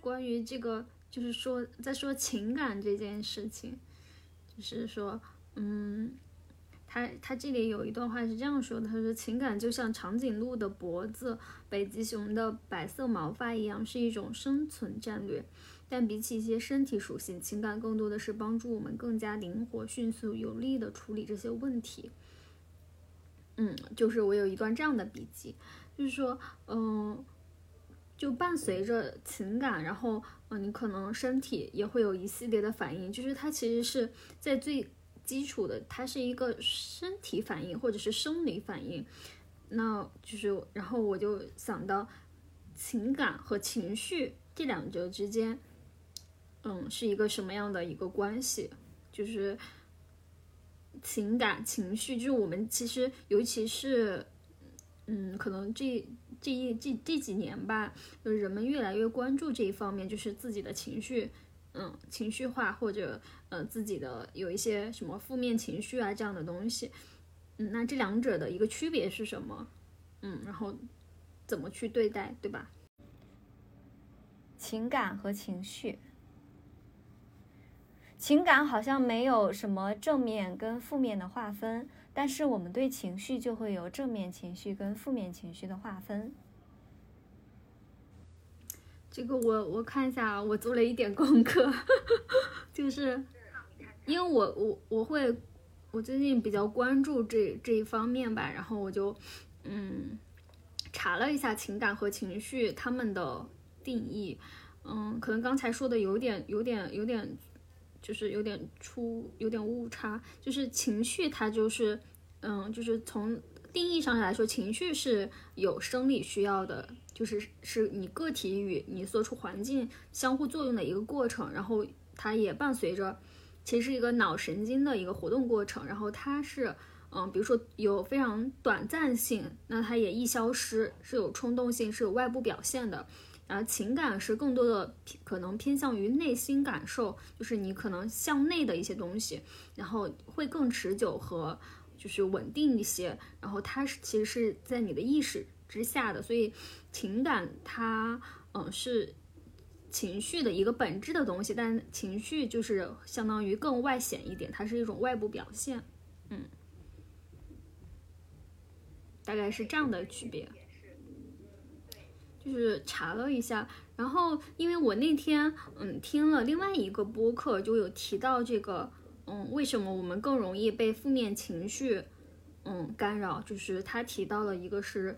Speaker 4: 关于这个，就是说在说情感这件事情，就是说，嗯，他他这里有一段话是这样说的，他说情感就像长颈鹿的脖子、北极熊的白色毛发一样，是一种生存战略。但比起一些身体属性，情感更多的是帮助我们更加灵活、迅速、有力的处理这些问题。嗯，就是我有一段这样的笔记，就是说，嗯。就伴随着情感，然后，嗯，你可能身体也会有一系列的反应，就是它其实是在最基础的，它是一个身体反应或者是生理反应，那就是，然后我就想到情感和情绪这两者之间，嗯，是一个什么样的一个关系？就是情感情绪，就是我们其实尤其是，嗯，可能这。这一这这几年吧，就是人们越来越关注这一方面，就是自己的情绪，嗯，情绪化或者呃自己的有一些什么负面情绪啊这样的东西，嗯，那这两者的一个区别是什么？嗯，然后怎么去对待，对吧？
Speaker 3: 情感和情绪，情感好像没有什么正面跟负面的划分。但是我们对情绪就会有正面情绪跟负面情绪的划分。
Speaker 4: 这个我我看一下，我做了一点功课，就是因为我我我会我最近比较关注这这一方面吧，然后我就嗯查了一下情感和情绪他们的定义，嗯，可能刚才说的有点有点有点。就是有点出有点误差，就是情绪它就是，嗯，就是从定义上来说，情绪是有生理需要的，就是是你个体与你所处环境相互作用的一个过程，然后它也伴随着，其实是一个脑神经的一个活动过程，然后它是，嗯，比如说有非常短暂性，那它也易消失，是有冲动性，是有外部表现的。然后情感是更多的可能偏向于内心感受，就是你可能向内的一些东西，然后会更持久和就是稳定一些，然后它是其实是在你的意识之下的，所以情感它嗯是情绪的一个本质的东西，但情绪就是相当于更外显一点，它是一种外部表现，嗯，大概是这样的区别。就是查了一下，然后因为我那天嗯听了另外一个播客，就有提到这个嗯为什么我们更容易被负面情绪嗯干扰，就是他提到了一个是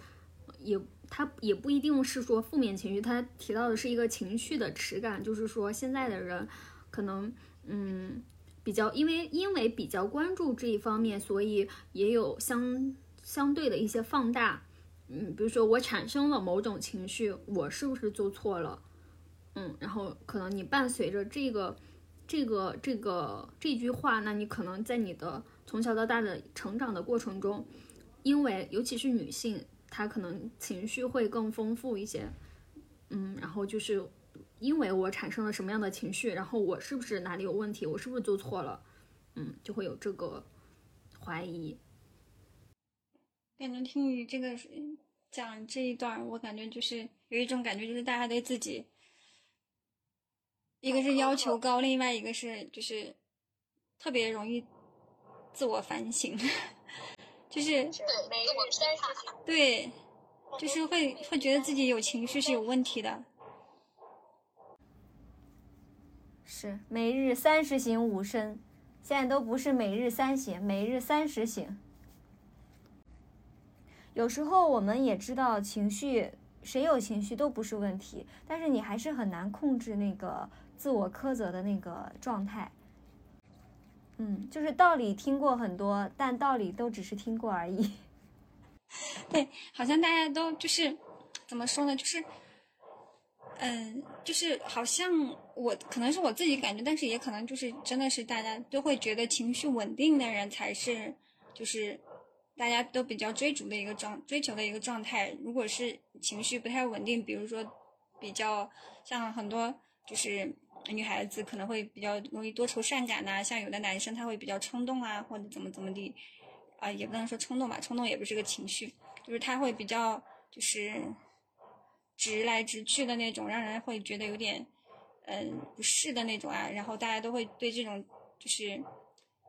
Speaker 4: 也他也不一定是说负面情绪，他提到的是一个情绪的耻感，就是说现在的人可能嗯比较因为因为比较关注这一方面，所以也有相相对的一些放大。嗯，比如说我产生了某种情绪，我是不是做错了？嗯，然后可能你伴随着这个、这个、这个这句话，那你可能在你的从小到大的成长的过程中，因为尤其是女性，她可能情绪会更丰富一些。嗯，然后就是因为我产生了什么样的情绪，然后我是不是哪里有问题？我是不是做错了？嗯，就会有这个怀疑。
Speaker 2: 感觉听你这个讲这一段，我感觉就是有一种感觉，就是大家对自己，一个是要求高，另外一个是就是特别容易自我反省，就是对，就是会会觉得自己有情绪是有问题的。
Speaker 3: 是每日三十醒五身，现在都不是每日三行，每日三十行。有时候我们也知道情绪，谁有情绪都不是问题，但是你还是很难控制那个自我苛责的那个状态。嗯，就是道理听过很多，但道理都只是听过而已。
Speaker 2: 对，好像大家都就是怎么说呢？就是，嗯，就是好像我可能是我自己感觉，但是也可能就是真的是大家都会觉得情绪稳定的人才是就是。大家都比较追逐的一个状追求的一个状态，如果是情绪不太稳定，比如说比较像很多就是女孩子可能会比较容易多愁善感呐，像有的男生他会比较冲动啊，或者怎么怎么地，啊也不能说冲动吧，冲动也不是个情绪，就是他会比较就是直来直去的那种，让人会觉得有点嗯不适的那种啊，然后大家都会对这种就是。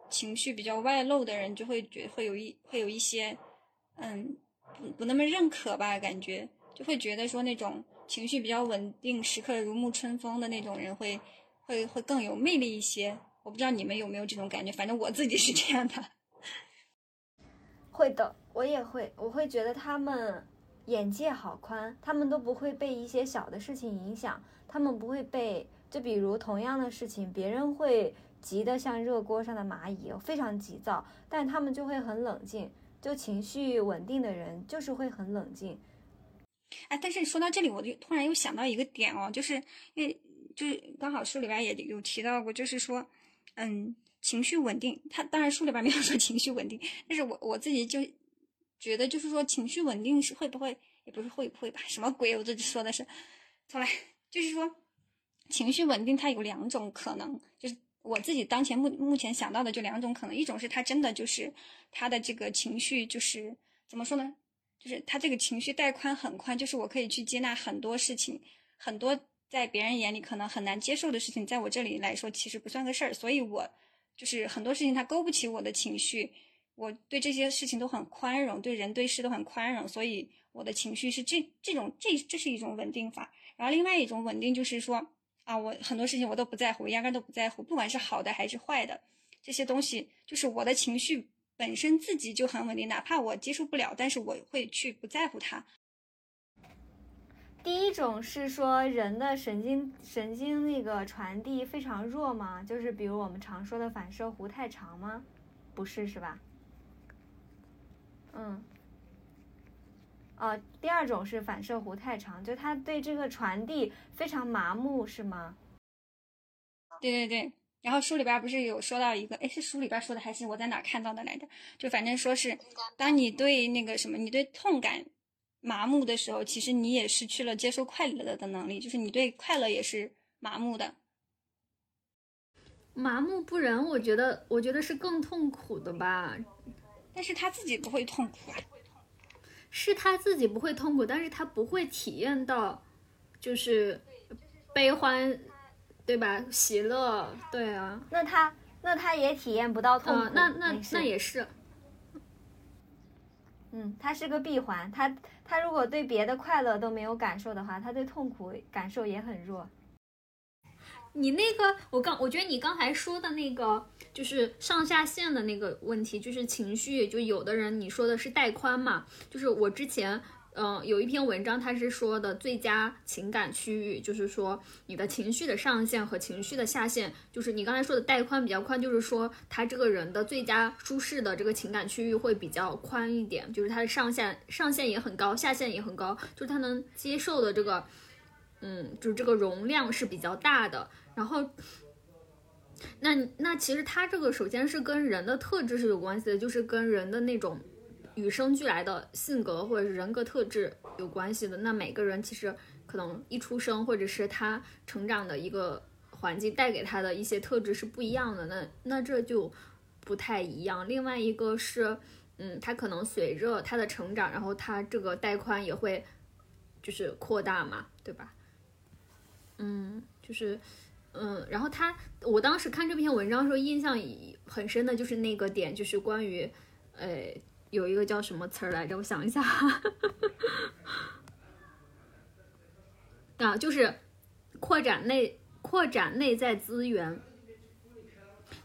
Speaker 2: 情绪比较外露的人，就会觉会有一会有一些，嗯，不不那么认可吧，感觉就会觉得说那种情绪比较稳定、时刻如沐春风的那种人，会会会更有魅力一些。我不知道你们有没有这种感觉，反正我自己是这样的。
Speaker 3: 会的，我也会，我会觉得他们眼界好宽，他们都不会被一些小的事情影响，他们不会被，就比如同样的事情，别人会。急得像热锅上的蚂蚁，非常急躁，但他们就会很冷静。就情绪稳定的人，就是会很冷静。
Speaker 2: 哎，但是说到这里，我就突然又想到一个点哦，就是因为就是刚好书里边也有提到过，就是说，嗯，情绪稳定。他当然书里边没有说情绪稳定，但是我我自己就觉得，就是说情绪稳定是会不会，也不是会不会吧？什么鬼？我这说的是，从来，就是说情绪稳定，它有两种可能，就是。我自己当前目目前想到的就两种可能，一种是他真的就是他的这个情绪就是怎么说呢？就是他这个情绪带宽很宽，就是我可以去接纳很多事情，很多在别人眼里可能很难接受的事情，在我这里来说其实不算个事儿，所以我就是很多事情他勾不起我的情绪，我对这些事情都很宽容，对人对事都很宽容，所以我的情绪是这这种这这是一种稳定法。然后另外一种稳定就是说。啊，我很多事情我都不在乎，我压根都不在乎，不管是好的还是坏的，这些东西就是我的情绪本身自己就很稳定，哪怕我接受不了，但是我会去不在乎它。
Speaker 3: 第一种是说人的神经神经那个传递非常弱吗？就是比如我们常说的反射弧太长吗？不是，是吧？嗯。呃，第二种是反射弧太长，就他对这个传递非常麻木，是吗？
Speaker 2: 对对对。然后书里边不是有说到一个，哎，是书里边说的还是我在哪看到的来着？就反正说是，当你对那个什么，你对痛感麻木的时候，其实你也失去了接受快乐的能力，就是你对快乐也是麻木的。
Speaker 4: 麻木不仁，我觉得，我觉得是更痛苦的吧。
Speaker 2: 但是他自己不会痛苦啊。
Speaker 4: 是他自己不会痛苦，但是他不会体验到，就是悲欢，对吧？喜乐，对啊，
Speaker 3: 那他那他也体验不到痛苦，
Speaker 4: 嗯，那那那也是，
Speaker 3: 嗯，他是个闭环。他他如果对别的快乐都没有感受的话，他对痛苦感受也很弱。
Speaker 4: 你那个，我刚我觉得你刚才说的那个，就是上下限的那个问题，就是情绪，就有的人你说的是带宽嘛，就是我之前。嗯，有一篇文章，它是说的最佳情感区域，就是说你的情绪的上限和情绪的下限，就是你刚才说的带宽比较宽，就是说他这个人的最佳舒适的这个情感区域会比较宽一点，就是他的上限上限也很高，下限也很高，就是他能接受的这个，嗯，就是这个容量是比较大的。然后，那那其实他这个首先是跟人的特质是有关系的，就是跟人的那种。与生俱来的性格或者是人格特质有关系的。那每个人其实可能一出生或者是他成长的一个环境带给他的一些特质是不一样的。那那这就不太一样。另外一个是，嗯，他可能随着他的成长，然后他这个带宽也会就是扩大嘛，对吧？嗯，就是嗯，然后他我当时看这篇文章的时候印象很深的就是那个点，就是关于呃。有一个叫什么词儿来着？我想一下，啊，就是扩展内扩展内在资源，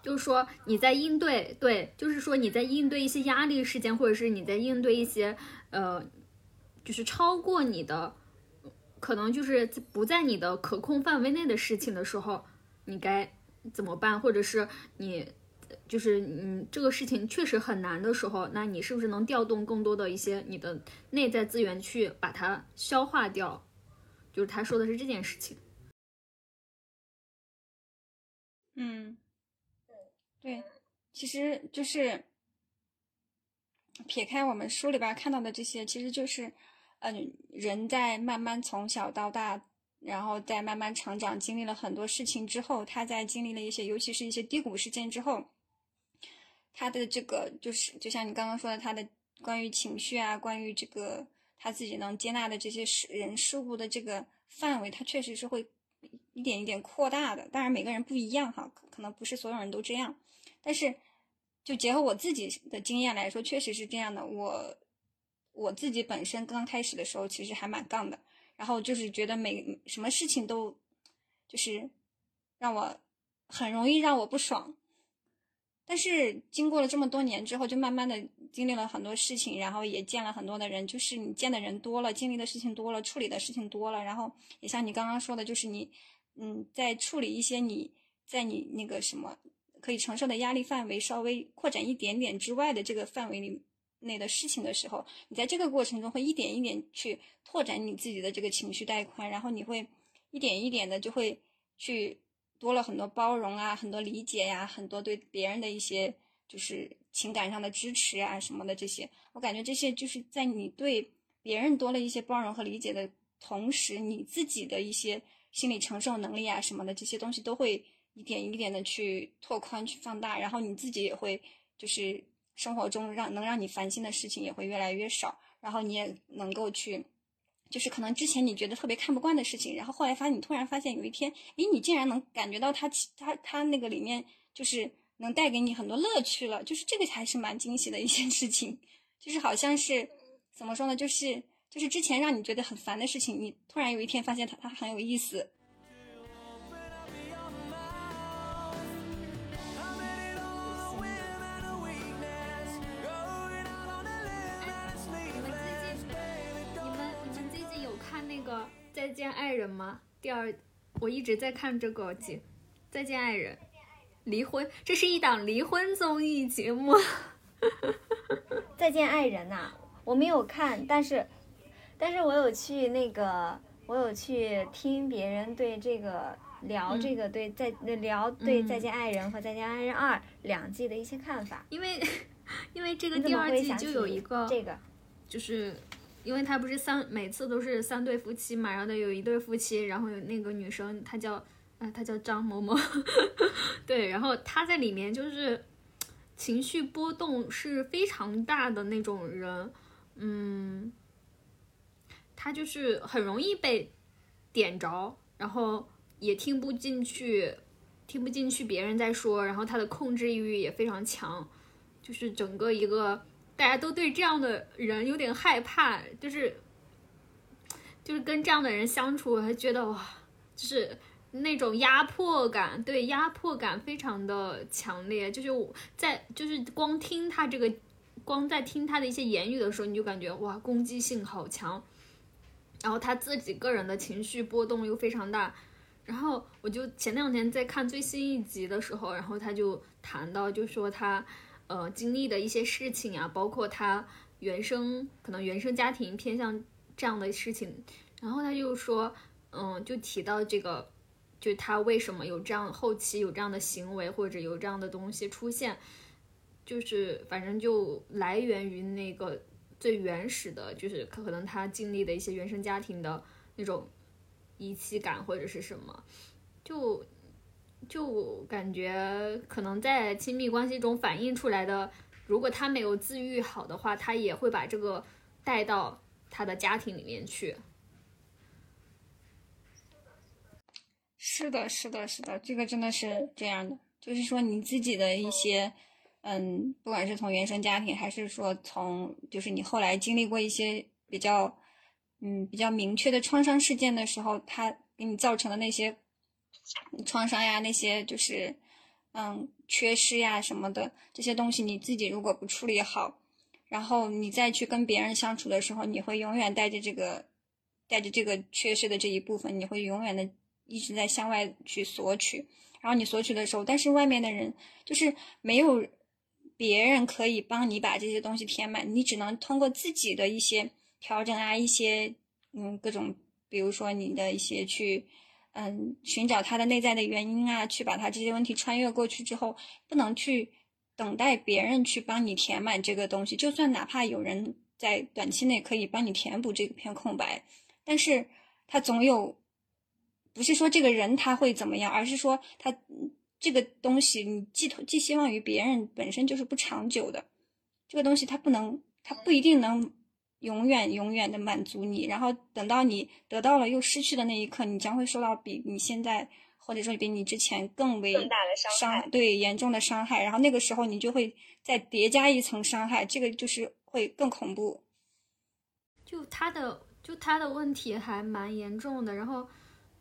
Speaker 4: 就是说你在应对对，就是说你在应对一些压力事件，或者是你在应对一些呃，就是超过你的可能就是不在你的可控范围内的事情的时候，你该怎么办？或者是你。就是嗯，这个事情确实很难的时候，那你是不是能调动更多的一些你的内在资源去把它消化掉？就是他说的是这件事情。
Speaker 2: 嗯，对，其实就是撇开我们书里边看到的这些，其实就是嗯，人在慢慢从小到大，然后再慢慢成长，经历了很多事情之后，他在经历了一些，尤其是一些低谷事件之后。他的这个就是，就像你刚刚说的，他的关于情绪啊，关于这个他自己能接纳的这些事人事物的这个范围，他确实是会一点一点扩大的。当然，每个人不一样哈，可能不是所有人都这样。但是，就结合我自己的经验来说，确实是这样的。我我自己本身刚开始的时候，其实还蛮杠的，然后就是觉得每什么事情都就是让我很容易让我不爽。但是经过了这么多年之后，就慢慢的经历了很多事情，然后也见了很多的人。就是你见的人多了，经历的事情多了，处理的事情多了，然后也像你刚刚说的，就是你，嗯，在处理一些你在你那个什么可以承受的压力范围稍微扩展一点点之外的这个范围里内的事情的时候，你在这个过程中会一点一点去拓展你自己的这个情绪带宽，然后你会一点一点的就会去。多了很多包容啊，很多理解呀，很多对别人的一些就是情感上的支持啊什么的这些，我感觉这些就是在你对别人多了一些包容和理解的同时，你自己的一些心理承受能力啊什么的这些东西都会一点一点的去拓宽、去放大，然后你自己也会就是生活中让能让你烦心的事情也会越来越少，然后你也能够去。就是可能之前你觉得特别看不惯的事情，然后后来发现你突然发现有一天，诶，你竟然能感觉到它，它它那个里面就是能带给你很多乐趣了，就是这个还是蛮惊喜的一件事情，就是好像是怎么说呢，就是就是之前让你觉得很烦的事情，你突然有一天发现它它很有意思。
Speaker 4: 再见爱人吗？第二，我一直在看这个节《再见爱人》，离婚，这是一档离婚综艺节目。
Speaker 3: 再见爱人呐，我没有看，但是，但是我有去那个，我有去听别人对这个聊这个对再聊对《再见爱人》和《再见爱人二》两季的一些看法。
Speaker 4: 因为，因为这个第二季就有一个
Speaker 3: 这个，
Speaker 4: 就是。因为他不是三每次都是三对夫妻嘛，然后有一对夫妻，然后有那个女生，她叫，啊，她叫张某某，对，然后她在里面就是，情绪波动是非常大的那种人，嗯，他就是很容易被点着，然后也听不进去，听不进去别人在说，然后他的控制欲也非常强，就是整个一个大家都对这样的人有点害怕，就是就是跟这样的人相处，还觉得哇，就是。那种压迫感，对压迫感非常的强烈，就是我在就是光听他这个，光在听他的一些言语的时候，你就感觉哇攻击性好强，然后他自己个人的情绪波动又非常大，然后我就前两天在看最新一集的时候，然后他就谈到就说他呃经历的一些事情啊，包括他原生可能原生家庭偏向这样的事情，然后他就说嗯就提到这个。就他为什么有这样后期有这样的行为或者有这样的东西出现，就是反正就来源于那个最原始的，就是可能他经历的一些原生家庭的那种遗弃感或者是什么，就就感觉可能在亲密关系中反映出来的，如果他没有自愈好的话，他也会把这个带到他的家庭里面去。
Speaker 2: 是的，是的，是的，这个真的是这样的。就是说，你自己的一些，嗯，不管是从原生家庭，还是说从，就是你后来经历过一些比较，嗯，比较明确的创伤事件的时候，它给你造成的那些创伤呀，那些就是，嗯，缺失呀什么的这些东西，你自己如果不处理好，然后你再去跟别人相处的时候，你会永远带着这个，带着这个缺失的这一部分，你会永远的。一直在向外去索取，然后你索取的时候，但是外面的人就是没有别人可以帮你把这些东西填满，你只能通过自己的一些调整啊，一些嗯各种，比如说你的一些去嗯寻找他的内在的原因啊，去把他这些问题穿越过去之后，不能去等待别人去帮你填满这个东西，就算哪怕有人在短期内可以帮你填补这片空白，但是他总有。不是说这个人他会怎么样，而是说他这个东西你寄托寄希望于别人本身就是不长久的，这个东西他不能，他不一定能永远永远的满足你。然后等到你得到了又失去的那一刻，你将会受到比你现在或者说比你之前更为更
Speaker 3: 大的
Speaker 2: 伤，对严重的伤害。然后那个时候你就会再叠加一层伤害，这个就是会更恐怖。
Speaker 4: 就他的就他的问题还蛮严重的，然后。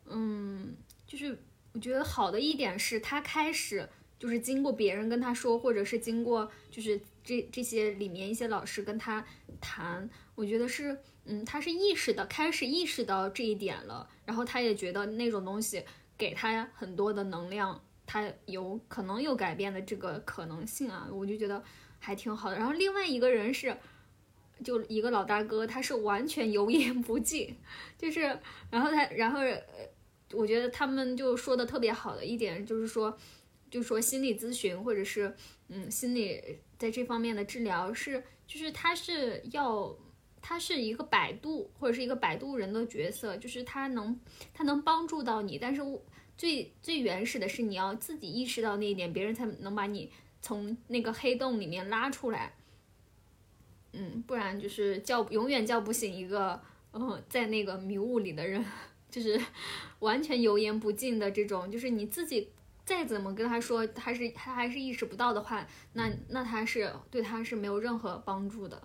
Speaker 4: 嗯，就是我觉得好的一点是他开始就是经过别人跟他说，或者是经过就是这这些里面一些老师跟他谈，我觉得是嗯，他是意识的开始意识到这一点了，然后他也觉得那种东西给他很多的能量，他有可能有改变的这个可能性啊，我就觉得还挺好的。然后另外一个人是。就一个老大哥，他是完全油盐不进，就是，然后他，然后，呃，我觉得他们就说的特别好的一点就是说，就说心理咨询或者是，嗯，心理在这方面的治疗是，就是他是要，他是一个摆渡或者是一个摆渡人的角色，就是他能，他能帮助到你，但是最最原始的是你要自己意识到那一点，别人才能把你从那个黑洞里面拉出来。嗯，不然就是叫永远叫不醒一个，嗯，在那个迷雾里的人，就是完全油盐不进的这种，就是你自己再怎么跟他说，他是他还是意识不到的话，那那他是对他是没有任何帮助的。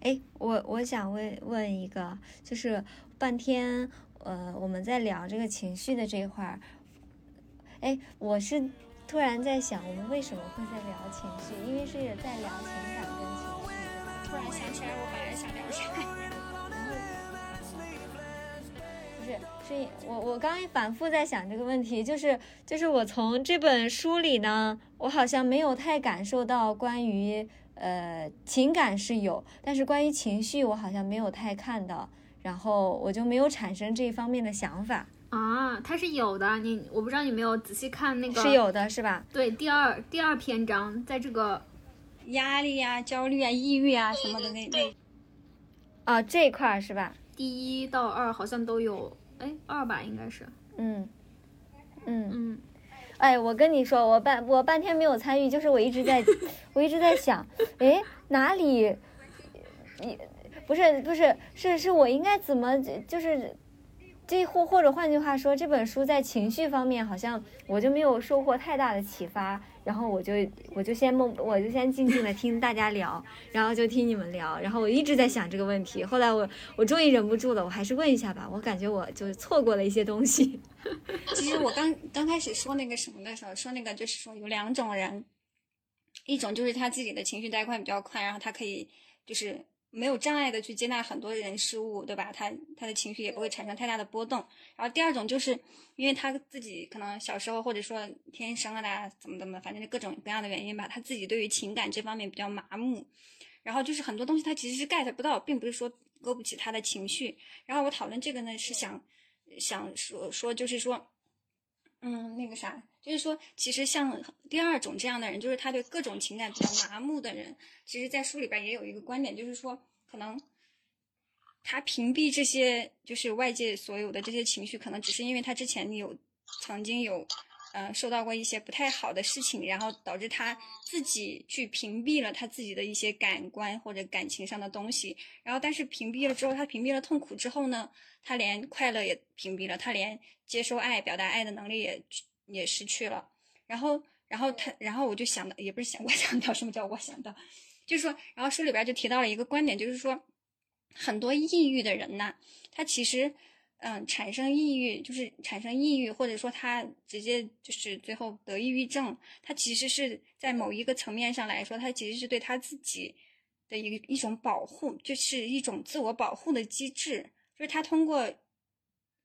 Speaker 3: 哎，我我想问问一个，就是半天，呃，我们在聊这个情绪的这一块儿，哎，我是突然在想，我们为什么会在聊情绪？因为是在聊情感跟情绪。
Speaker 2: 突然想起来，我本来想聊啥，
Speaker 3: 不是，是我我刚反复在想这个问题，就是就是我从这本书里呢，我好像没有太感受到关于呃情感是有，但是关于情绪我好像没有太看到，然后我就没有产生这一方面的想法
Speaker 4: 啊，它是有的，你我不知道你没有仔细看那个
Speaker 3: 是有的是吧？
Speaker 4: 对，第二第二篇章在这个。
Speaker 2: 压力呀、焦虑啊、抑郁啊什么的那那，
Speaker 3: 啊这一块是吧？
Speaker 4: 第一到二好像都有，哎二吧应该是，
Speaker 3: 嗯嗯嗯，哎，我跟你说，我半我半天没有参与，就是我一直在，我一直在想，哎，哪里，你不是不是是是我应该怎么就是。这或或者换句话说，这本书在情绪方面好像我就没有收获太大的启发，然后我就我就先梦，我就先静静的听大家聊，然后就听你们聊，然后我一直在想这个问题，后来我我终于忍不住了，我还是问一下吧，我感觉我就错过了一些东西。
Speaker 2: 其实我刚刚开始说那个什么的时候，说那个就是说有两种人，一种就是他自己的情绪带宽比较快，然后他可以就是。没有障碍的去接纳很多人事物，对吧？他他的情绪也不会产生太大的波动。然后第二种就是因为他自己可能小时候或者说天生啊的怎么怎么，反正就各种各样的原因吧，他自己对于情感这方面比较麻木。然后就是很多东西他其实是 get 不到，并不是说勾不起他的情绪。然后我讨论这个呢，是想想说说就是说，嗯，那个啥。就是说，其实像第二种这样的人，就是他对各种情感比较麻木的人。其实，在书里边也有一个观点，就是说，可能他屏蔽这些就是外界所有的这些情绪，可能只是因为他之前有曾经有，呃，受到过一些不太好的事情，然后导致他自己去屏蔽了他自己的一些感官或者感情上的东西。然后，但是屏蔽了之后，他屏蔽了痛苦之后呢，他连快乐也屏蔽了，他连接收爱、表达爱的能力也。也失去了，然后，然后他，然后我就想到，也不是想，我想到什么叫我想到，就是说，然后书里边就提到了一个观点，就是说，很多抑郁的人呢，他其实，嗯，产生抑郁，就是产生抑郁，或者说他直接就是最后得抑郁症，他其实是在某一个层面上来说，他其实是对他自己的一一种保护，就是一种自我保护的机制，就是他通过。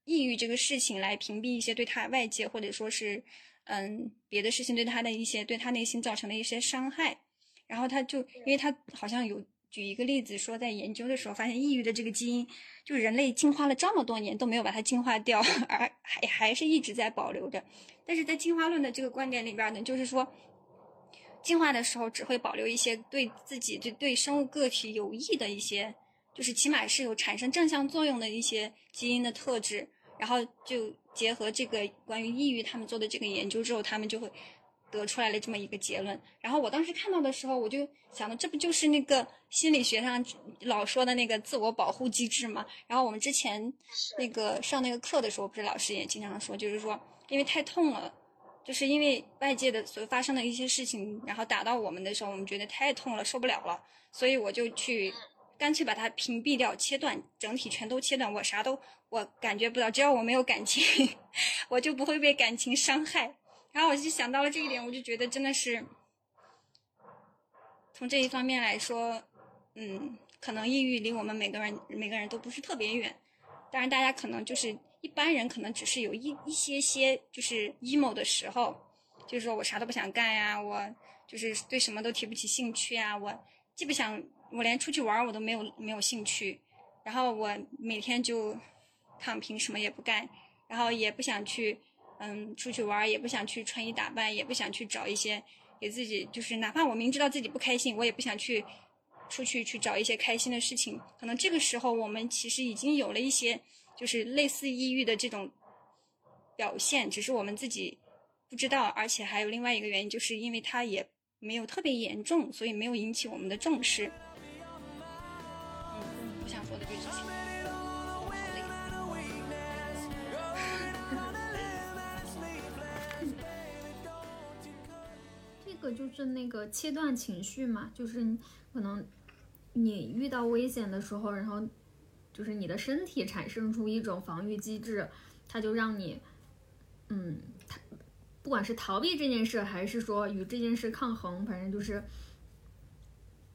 Speaker 2: 抑郁这个事情来屏蔽一些对他外界或者说是，嗯，别的事情对他的一些对他内心造成的一些伤害，然后他就因为他好像有举一个例子说，在研究的时候发现抑郁的这个基因，就人类进化了这么多年都没有把它进化掉，而还还是一直在保留着。但是在进化论的这个观点里边呢，就是说，进化的时候只会保留一些对自己对对生物个体有益的一些，就是起码是有产生正向作用的一些基因的特质。然后就结合这个关于抑郁他们做的这个研究之后，他们就会得出来了这么一个结论。然后我当时看到的时候，我就想的，这不就是那个心理学上老说的那个自我保护机制吗？然后我们之前那个上那个课的时候，不是老师也经常说，就是说因为太痛了，就是因为外界的所发生的一些事情，然后打到我们的时候，我们觉得太痛了，受不了了，所以我就去。干脆把它屏蔽掉、切断，整体全都切断，我啥都我感觉不到，只要我没有感情，我就不会被感情伤害。然后我就想到了这一点，我就觉得真的是从这一方面来说，嗯，可能抑郁离我们每个人每个人都不是特别远。当然，大家可能就是一般人，可能只是有一一些些就是 emo 的时候，就是说我啥都不想干呀，我就是对什么都提不起兴趣啊，我既不想。我连出去玩我都没有没有兴趣，然后我每天就躺平，什么也不干，然后也不想去，嗯，出去玩，也不想去穿衣打扮，也不想去找一些给自己，就是哪怕我明知道自己不开心，我也不想去出去去找一些开心的事情。可能这个时候我们其实已经有了一些，就是类似抑郁的这种表现，只是我们自己不知道。而且还有另外一个原因，就是因为它也没有特别严重，所以没有引起我们的重视。不想说的就是这些。
Speaker 4: 这个就是那个切断情绪嘛，就是可能你遇到危险的时候，然后就是你的身体产生出一种防御机制，它就让你，嗯，它不管是逃避这件事，还是说与这件事抗衡，反正就是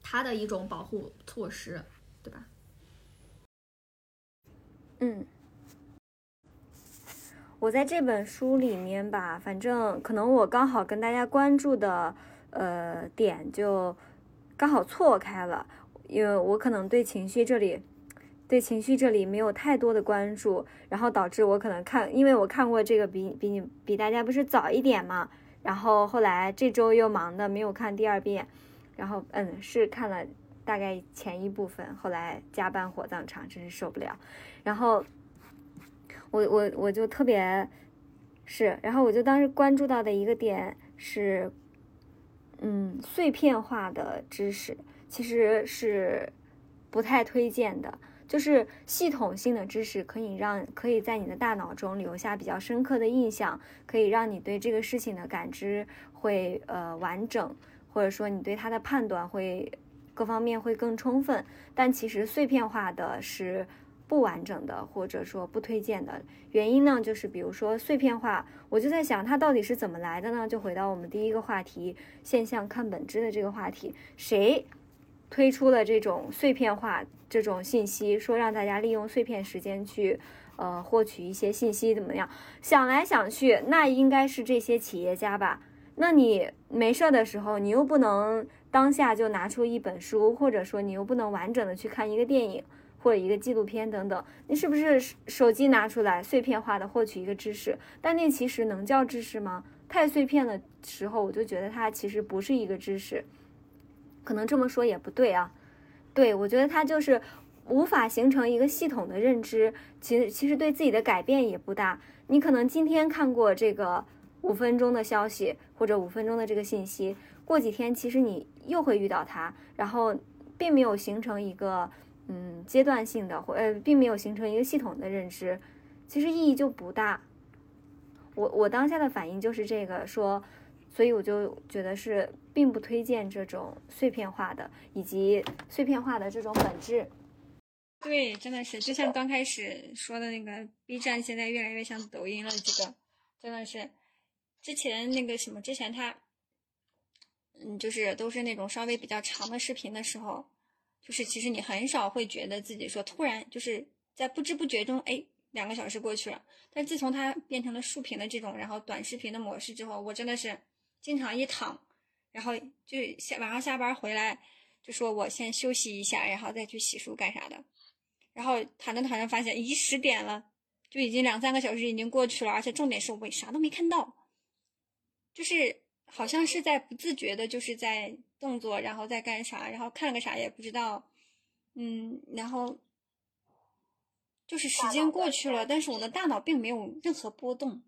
Speaker 4: 它的一种保护措施，对吧？
Speaker 3: 嗯，我在这本书里面吧，反正可能我刚好跟大家关注的呃点就刚好错开了，因为我可能对情绪这里对情绪这里没有太多的关注，然后导致我可能看，因为我看过这个比比你比大家不是早一点嘛，然后后来这周又忙的没有看第二遍，然后嗯是看了大概前一部分，后来加班火葬场，真是受不了。然后，我我我就特别是，然后我就当时关注到的一个点是，嗯，碎片化的知识其实是不太推荐的。就是系统性的知识可以让可以在你的大脑中留下比较深刻的印象，可以让你对这个事情的感知会呃完整，或者说你对它的判断会各方面会更充分。但其实碎片化的是不完整的，或者说不推荐的原因呢，就是比如说碎片化，我就在想它到底是怎么来的呢？就回到我们第一个话题，现象看本质的这个话题，谁推出了这种碎片化？这种信息说让大家利用碎片时间去，呃，获取一些信息怎么样？想来想去，那应该是这些企业家吧？那你没事儿的时候，你又不能当下就拿出一本书，或者说你又不能完整的去看一个电影或者一个纪录片等等，你是不是手机拿出来碎片化的获取一个知识？但那其实能叫知识吗？太碎片的时候，我就觉得它其实不是一个知识，可能这么说也不对啊。对，我觉得它就是无法形成一个系统的认知，其实其实对自己的改变也不大。你可能今天看过这个五分钟的消息或者五分钟的这个信息，过几天其实你又会遇到它，然后并没有形成一个嗯阶段性的或呃并没有形成一个系统的认知，其实意义就不大。我我当下的反应就是这个说。所以我就觉得是并不推荐这种碎片化的，以及碎片化的这种本质。
Speaker 2: 对，真的是就像刚开始说的那个，B 站现在越来越像抖音了。这个真的是之前那个什么，之前他，嗯，就是都是那种稍微比较长的视频的时候，就是其实你很少会觉得自己说突然就是在不知不觉中，哎，两个小时过去了。但自从它变成了竖屏的这种，然后短视频的模式之后，我真的是。经常一躺，然后就下晚上下班回来，就说我先休息一下，然后再去洗漱干啥的。然后躺着躺着发现，咦，十点了，就已经两三个小时已经过去了，而且重点是我啥都没看到，就是好像是在不自觉的，就是在动作，然后在干啥，然后看个啥也不知道，嗯，然后就是时间过去了，但是我的大脑并没有任何波动。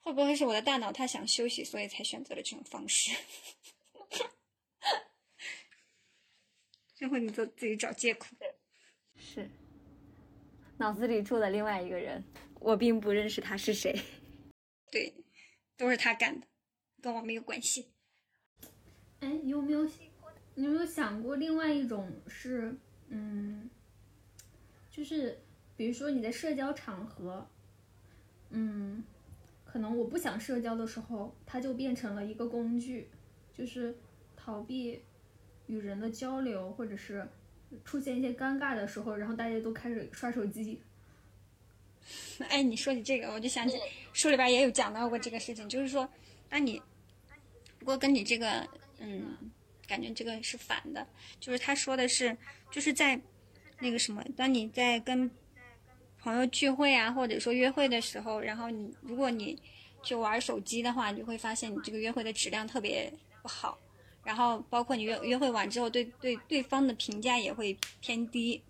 Speaker 2: 会不会是我的大脑他想休息，所以才选择了这种方式？最后你就自己找借口。
Speaker 3: 是，脑子里住了另外一个人，我并不认识他是谁。
Speaker 2: 对，都是他干的，跟我没有关系。
Speaker 4: 哎，你有没有你有没有想过另外一种是，嗯，就是比如说你在社交场合，嗯。可能我不想社交的时候，它就变成了一个工具，就是逃避与人的交流，或者是出现一些尴尬的时候，然后大家都开始刷手机。
Speaker 2: 哎，你说起这个，我就想起书里边也有讲到过这个事情，就是说，那你不过跟你这个，嗯，感觉这个是反的，就是他说的是，就是在那个什么，当你在跟。朋友聚会啊，或者说约会的时候，然后你如果你就玩手机的话，你就会发现你这个约会的质量特别不好，然后包括你约约会完之后，对对对方的评价也会偏低。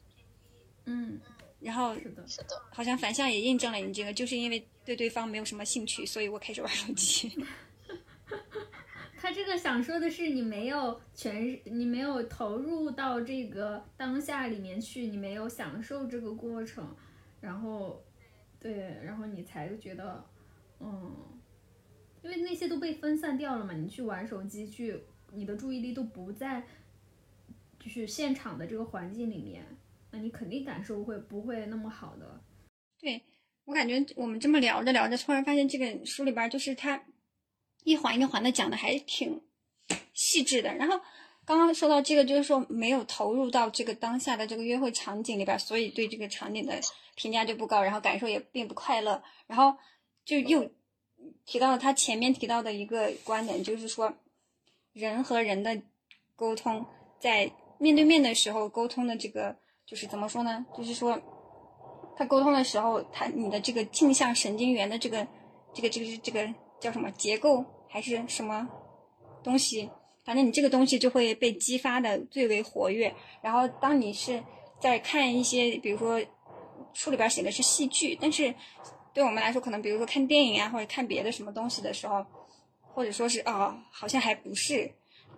Speaker 4: 嗯，
Speaker 2: 然后
Speaker 4: 是的，
Speaker 2: 是的，好像反向也印证了你这个，就是因为对对方没有什么兴趣，所以我开始玩手机。
Speaker 4: 他这个想说的是，你没有全，你没有投入到这个当下里面去，你没有享受这个过程。然后，对，然后你才觉得，嗯，因为那些都被分散掉了嘛，你去玩手机，去，你的注意力都不在，就是现场的这个环境里面，那你肯定感受会不会那么好的。
Speaker 2: 对我感觉我们这么聊着聊着，突然发现这个书里边就是它一环一环的讲的还挺细致的，然后。刚刚说到这个，就是说没有投入到这个当下的这个约会场景里边，所以对这个场景的评价就不高，然后感受也并不快乐。然后就又提到了他前面提到的一个观点，就是说人和人的沟通，在面对面的时候沟通的这个就是怎么说呢？就是说他沟通的时候，他你的这个镜像神经元的这个这个这个这个叫什么结构还是什么东西？反正你这个东西就会被激发的最为活跃，然后当你是在看一些，比如说书里边写的是戏剧，但是对我们来说，可能比如说看电影啊，或者看别的什么东西的时候，或者说是哦，好像还不是。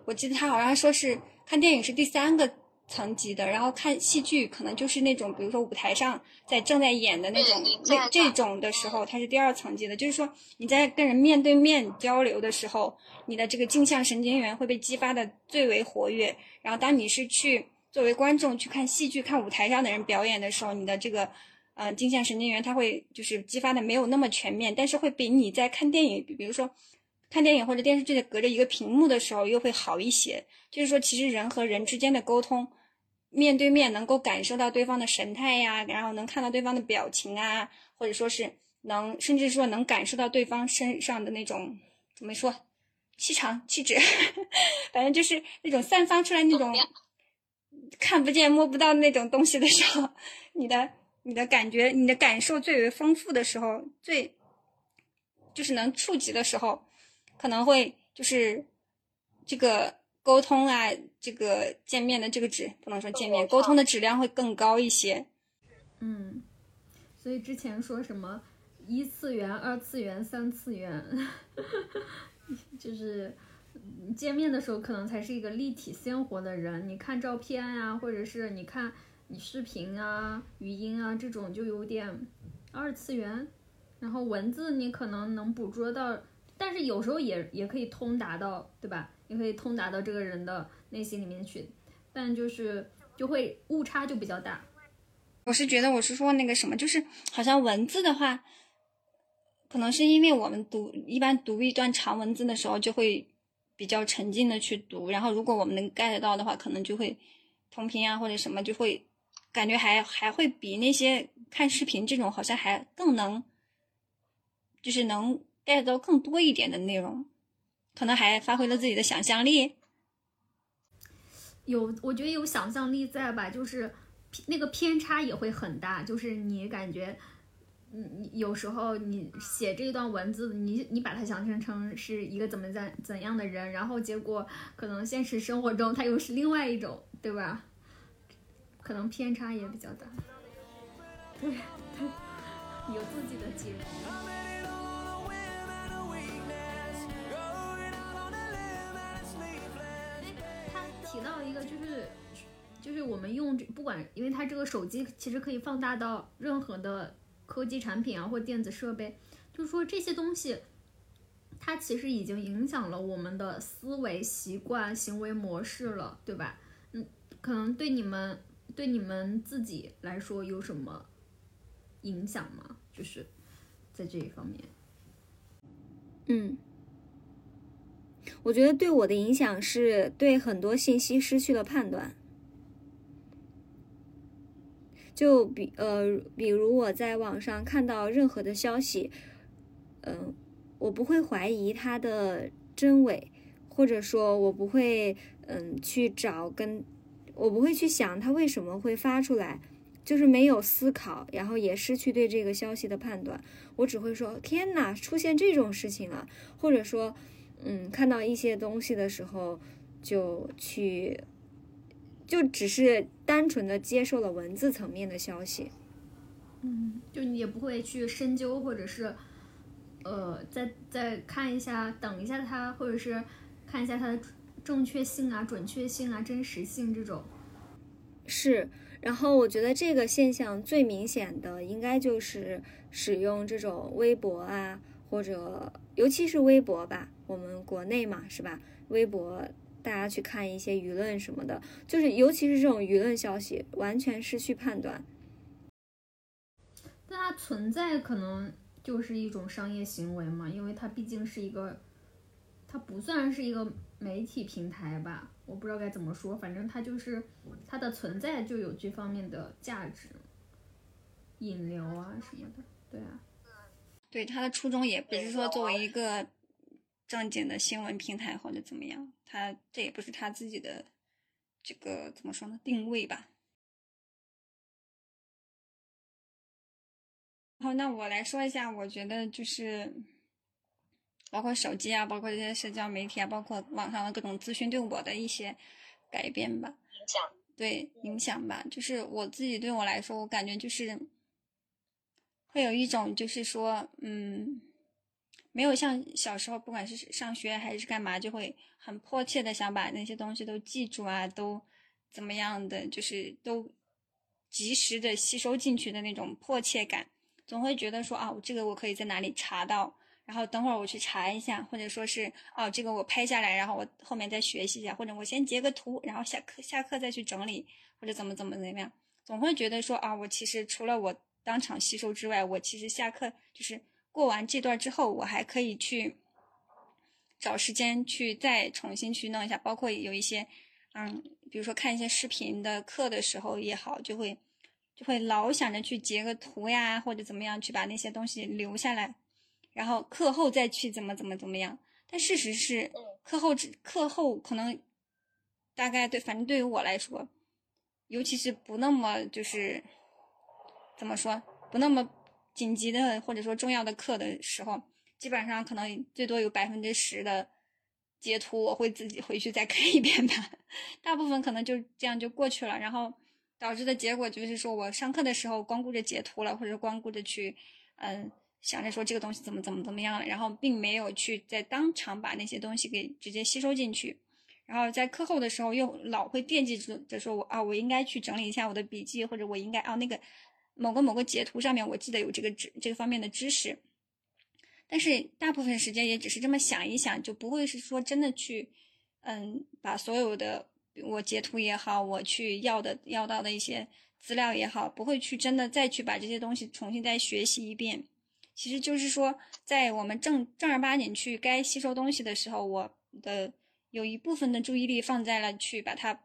Speaker 2: 我记得他好像说是看电影是第三个层级的，然后看戏剧可能就是那种，比如说舞台上在正在演的那种那这种的时候，它是第二层级的。就是说你在跟人面对面交流的时候，你的这个镜像神经元会被激发的最为活跃。然后当你是去作为观众去看戏剧、看舞台上的人表演的时候，你的这个呃镜像神经元它会就是激发的没有那么全面，但是会比你在看电影，比如说。看电影或者电视剧的隔着一个屏幕的时候，又会好一些。就是说，其实人和人之间的沟通，面对面能够感受到对方的神态呀，然后能看到对方的表情啊，或者说是能，甚至说能感受到对方身上的那种怎么说，气场、气质，反正就是那种散发出来那种看不见摸不到那种东西的时候，你的你的感觉、你的感受最为丰富的时候，最就是能触及的时候。可能会就是这个沟通啊，这个见面的这个质不能说见面沟通的质量会更高一些。
Speaker 4: 嗯，所以之前说什么一次元、二次元、三次元，就是见面的时候可能才是一个立体鲜活的人。你看照片啊，或者是你看你视频啊、语音啊这种就有点二次元，然后文字你可能能捕捉到。但是有时候也也可以通达到，对吧？也可以通达到这个人的内心里面去，但就是就会误差就比较大。
Speaker 2: 我是觉得我是说那个什么，就是好像文字的话，可能是因为我们读一般读一段长文字的时候，就会比较沉浸的去读，然后如果我们能 get 到的话，可能就会同频啊或者什么，就会感觉还还会比那些看视频这种好像还更能，就是能。get 到更多一点的内容，可能还发挥了自己的想象力。
Speaker 4: 有，我觉得有想象力在吧，就是那个偏差也会很大。就是你感觉，你有时候你写这一段文字，你你把它想象成是一个怎么怎怎样的人，然后结果可能现实生活中他又是另外一种，对吧？可能偏差也比较大。对，有自己的解读。提到一个就是，就是我们用不管，因为它这个手机其实可以放大到任何的科技产品啊或电子设备，就是说这些东西，它其实已经影响了我们的思维习惯、行为模式了，对吧？嗯，可能对你们对你们自己来说有什么影响吗？就是在这一方面，
Speaker 3: 嗯。我觉得对我的影响是对很多信息失去了判断，就比呃，比如我在网上看到任何的消息，嗯，我不会怀疑它的真伪，或者说我不会嗯去找跟，我不会去想它为什么会发出来，就是没有思考，然后也失去对这个消息的判断，我只会说天哪，出现这种事情了，或者说。嗯，看到一些东西的时候，就去，就只是单纯的接受了文字层面的消息。
Speaker 4: 嗯，就你也不会去深究，或者是，呃，再再看一下，等一下它，或者是看一下它的正确性啊、准确性啊、真实性这种。
Speaker 3: 是，然后我觉得这个现象最明显的，应该就是使用这种微博啊，或者尤其是微博吧。我们国内嘛，是吧？微博，大家去看一些舆论什么的，就是尤其是这种舆论消息，完全失去判断。
Speaker 4: 但它存在可能就是一种商业行为嘛，因为它毕竟是一个，它不算是一个媒体平台吧，我不知道该怎么说，反正它就是它的存在就有这方面的价值，引流啊什么的，对啊。
Speaker 2: 对，他的初衷也不是说作为一个。正经的新闻平台或者怎么样，他这也不是他自己的这个怎么说呢定位吧。好，那我来说一下，我觉得就是包括手机啊，包括这些社交媒体啊，包括网上的各种资讯对我的一些改变吧，
Speaker 5: 影响，
Speaker 2: 对影响吧。就是我自己对我来说，我感觉就是会有一种就是说，嗯，没有像小时候，不管是上学还是干嘛，就会很迫切的想把那些东西都记住啊，都怎么样的，就是都及时的吸收进去的那种迫切感，总会觉得说啊，我这个我可以在哪里查到，然后等会儿我去查一下，或者说是哦，这个我拍下来，然后我后面再学习一下，或者我先截个图，然后下课下课再去整理，或者怎么怎么怎么样，总会觉得说啊，我其实除了我。当场吸收之外，我其实下课就是过完这段之后，我还可以去找时间去再重新去弄一下。包括有一些，嗯，比如说看一些视频的课的时候也好，就会就会老想着去截个图呀，或者怎么样去把那些东西留下来，然后课后再去怎么怎么怎么样。但事实是，课后之课后可能大概对，反正对于我来说，尤其是不那么就是。怎么说不那么紧急的或者说重要的课的时候，基本上可能最多有百分之十的截图我会自己回去再看一遍吧，大部分可能就这样就过去了，然后导致的结果就是说我上课的时候光顾着截图了，或者光顾着去嗯想着说这个东西怎么怎么怎么样了，然后并没有去在当场把那些东西给直接吸收进去，然后在课后的时候又老会惦记着说我啊我应该去整理一下我的笔记，或者我应该啊那个。某个某个截图上面，我记得有这个知这个方面的知识，但是大部分时间也只是这么想一想，就不会是说真的去，嗯，把所有的我截图也好，我去要的要到的一些资料也好，不会去真的再去把这些东西重新再学习一遍。其实就是说，在我们正正儿八经去该吸收东西的时候，我的有一部分的注意力放在了去把它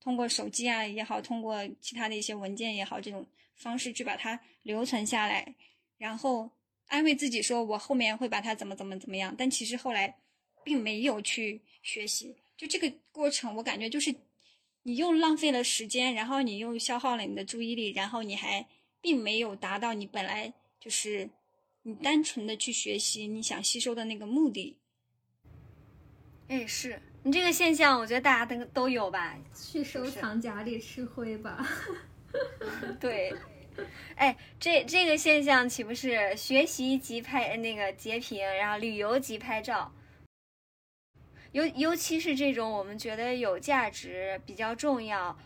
Speaker 2: 通过手机啊也好，通过其他的一些文件也好，这种。方式去把它留存下来，然后安慰自己说：“我后面会把它怎么怎么怎么样。”但其实后来并没有去学习，就这个过程，我感觉就是你又浪费了时间，然后你又消耗了你的注意力，然后你还并没有达到你本来就是你单纯的去学习你想吸收的那个目的。
Speaker 3: 哎，是你这个现象，我觉得大家都都有吧？
Speaker 4: 去收藏夹里吃灰吧。
Speaker 3: 对。哎，这这个现象岂不是学习即拍那个截屏，然后旅游即拍照？尤尤其是这种我们觉得有价值、比较重要，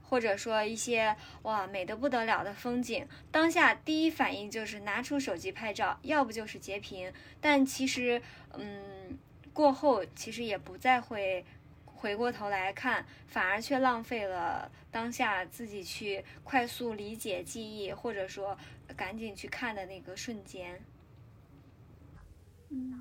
Speaker 3: 或者说一些哇美的不得了的风景，当下第一反应就是拿出手机拍照，要不就是截屏。但其实，嗯，过后其实也不再会。回过头来看，反而却浪费了当下自己去快速理解、记忆，或者说赶紧去看的那个瞬间。
Speaker 4: 嗯。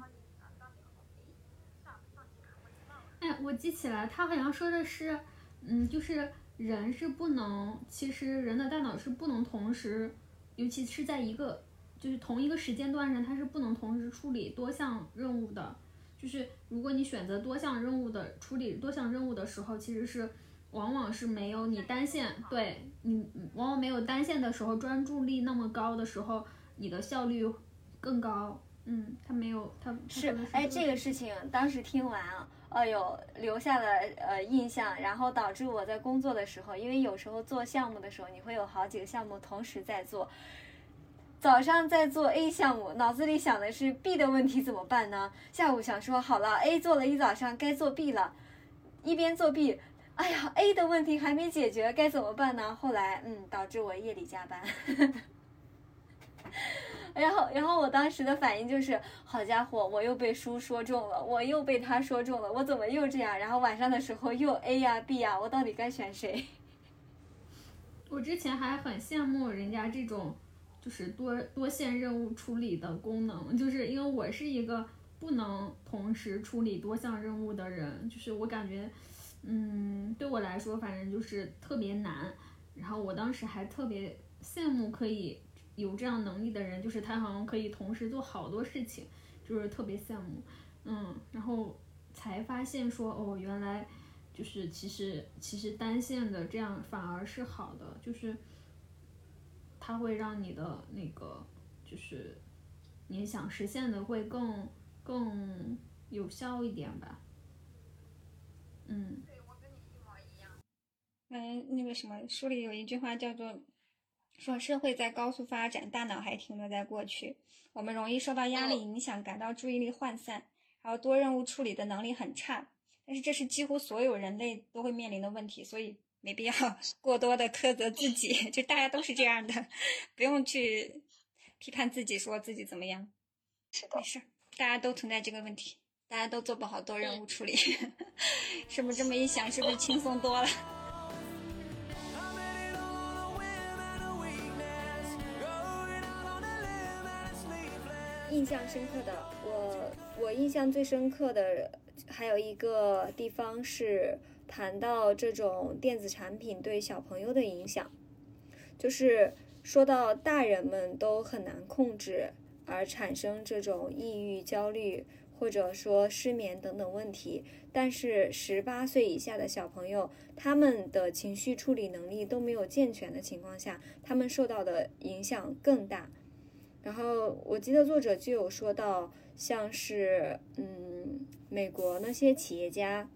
Speaker 4: 哎，我记起来，他好像说的是，嗯，就是人是不能，其实人的大脑是不能同时，尤其是在一个就是同一个时间段上，它是不能同时处理多项任务的。就是如果你选择多项任务的处理多项任务的时候，其实是往往是没有你单线对你往往没有单线的时候专注力那么高的时候，你的效率更高。嗯，他没有他
Speaker 3: 是哎，这个事情当时听完啊，哎呦留下了呃印象，然后导致我在工作的时候，因为有时候做项目的时候，你会有好几个项目同时在做。早上在做 A 项目，脑子里想的是 B 的问题怎么办呢？下午想说好了，A 做了一早上，该做 B 了，一边做 B，哎呀，A 的问题还没解决，该怎么办呢？后来，嗯，导致我夜里加班。然后，然后我当时的反应就是，好家伙，我又被书说中了，我又被他说中了，我怎么又这样？然后晚上的时候又 A 呀 B 呀，我到底该选谁？
Speaker 4: 我之前还很羡慕人家这种。就是多多线任务处理的功能，就是因为我是一个不能同时处理多项任务的人，就是我感觉，嗯，对我来说，反正就是特别难。然后我当时还特别羡慕可以有这样能力的人，就是他好像可以同时做好多事情，就是特别羡慕。嗯，然后才发现说，哦，原来就是其实其实单线的这样反而是好的，就是。它会让你的那个，就是你想实现的会更更有效一点吧。嗯。
Speaker 2: 对，我跟你一模一样嗯，那个什么，书里有一句话叫做说社会在高速发展，大脑还停留在过去，我们容易受到压力影响，感到注意力涣散，然后多任务处理的能力很差。但是这是几乎所有人类都会面临的问题，所以没必要过多的苛责自己，就大家都是这样的，不用去批判自己，说自己怎么样。
Speaker 5: 是的
Speaker 2: 没，事儿，大家都存在这个问题，大家都做不好多任务处理，是不是这么一想，是不是轻松多了
Speaker 1: ？I made it all on a whim and a weakness. Going out on a limb and it's sleepless.
Speaker 3: 印象深刻的，我我印象最深刻的还有一个地方是谈到这种电子产品对小朋友的影响，就是说到大人们都很难控制，而产生这种抑郁、焦虑或者说失眠等等问题，但是十八岁以下的小朋友，他们的情绪处理能力都没有健全的情况下，他们受到的影响更大。然后我记得作者就有说到，像是嗯，美国那些企业家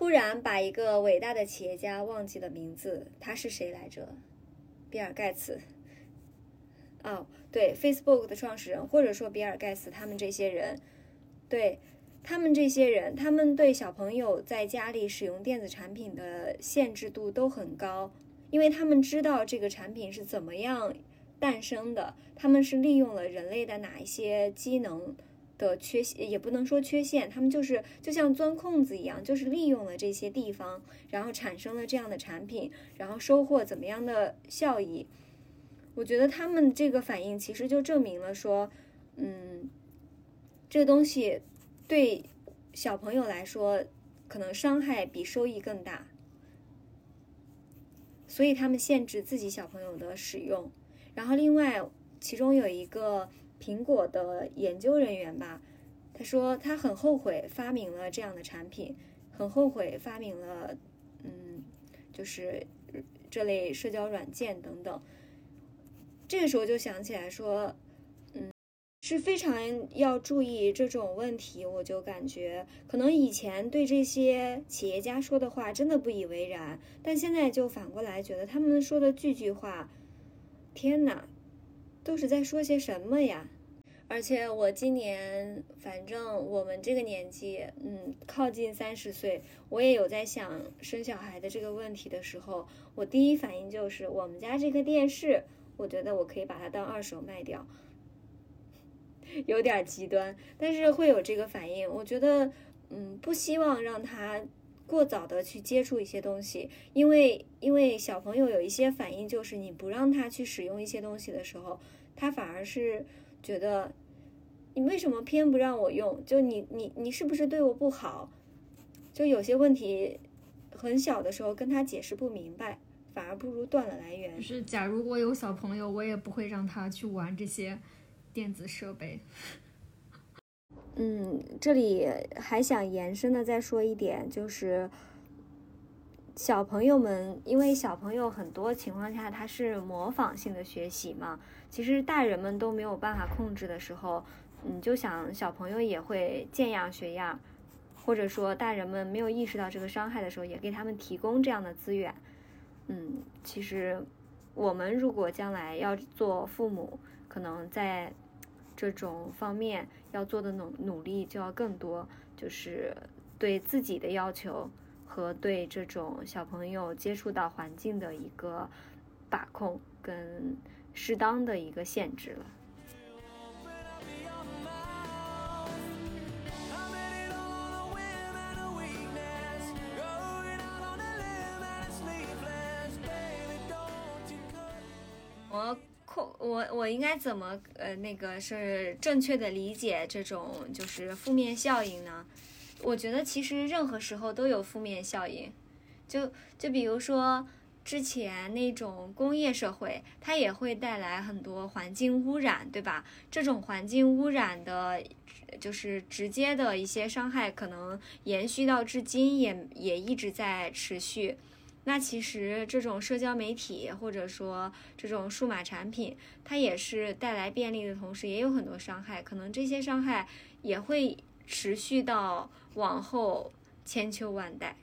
Speaker 3: 突然把一个伟大的企业家忘记了名字，他是谁来着？比尔盖茨。哦，对，Facebook 的创始人，或者说比尔盖茨他们这些人，对他们这些人，他们对小朋友在家里使用电子产品的限制度都很高，因为他们知道这个产品是怎么样诞生的，他们是利用了人类的哪一些机能的缺陷，也不能说缺陷，他们就是就像钻空子一样，就是利用了这些地方，然后产生了这样的产品，然后收获怎么样的效益。我觉得他们这个反应其实就证明了说，嗯，这东西对小朋友来说，可能伤害比收益更大，所以他们限制自己小朋友的使用。然后另外，其中有一个苹果的研究人员吧，他说他很后悔发明了这样的产品，很后悔发明了，嗯，就是这类社交软件等等。这个时候就想起来说，嗯，是非常要注意这种问题。我就感觉，可能以前对这些企业家说的话真的不以为然，但现在就反过来觉得他们说的句句话，天哪，都是在说些什么呀？而且我今年，反正我们这个年纪，嗯，靠近三十岁，我也有在想生小孩的这个问题的时候，我第一反应就是我们家这个电视。我觉得我可以把它当二手卖掉，有点极端，但是会有这个反应。我觉得，嗯，不希望让它过早的去接触一些东西，因为因为小朋友有一些反应，就是你不让他去使用一些东西的时候，他反而是觉得你为什么偏不让我用？就你你你是不是对我不好？就有些问题很小的时候跟他解释不明白。反而不如断了来源。
Speaker 4: 就是假如我有小朋友，我也不会让他去玩这些电子设备。
Speaker 3: 嗯，这里还想延伸的再说一点，就是小朋友们，因为小朋友很多情况下他是模仿性的学习嘛，其实大人们都没有办法控制的时候，你就想小朋友也会见样学样，或者说大人们没有意识到这个伤害的时候，也给他们提供这样的资源。嗯，其实我们如果将来要做父母，可能在这种方面要做的努努力就要更多，就是对自己的要求和对这种小朋友接触到环境的一个把控跟适当的一个限制了。我我我应该怎么呃那个是正确的理解这种就是负面效应呢？我觉得其实任何时候都有负面效应，就就比如说之前那种工业社会，它也会带来很多环境污染，对吧？这种环境污染的，就是直接的一些伤害，可能延续到至今也也一直在持续。那其实这种社交媒体或者说这种数码产品，它也是带来便利的同时，也有很多伤害。可能这些伤害也会持续到往后千秋万代。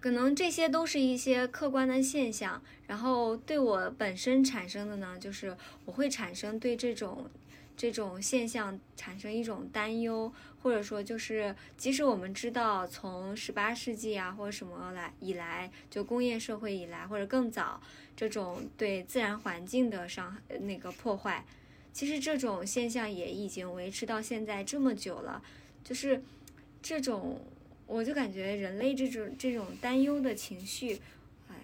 Speaker 3: 可能这些都是一些客观的现象，然后对我本身产生的呢，就是我会产生对这种这种现象产生一种担忧，或者说就是即使我们知道从十八世纪啊或者什么来以来，就工业社会以来或者更早，这种对自然环境的伤害那个破坏，其实这种现象也已经维持到现在这么久了，就是这种。我就感觉人类这种这种担忧的情绪，哎，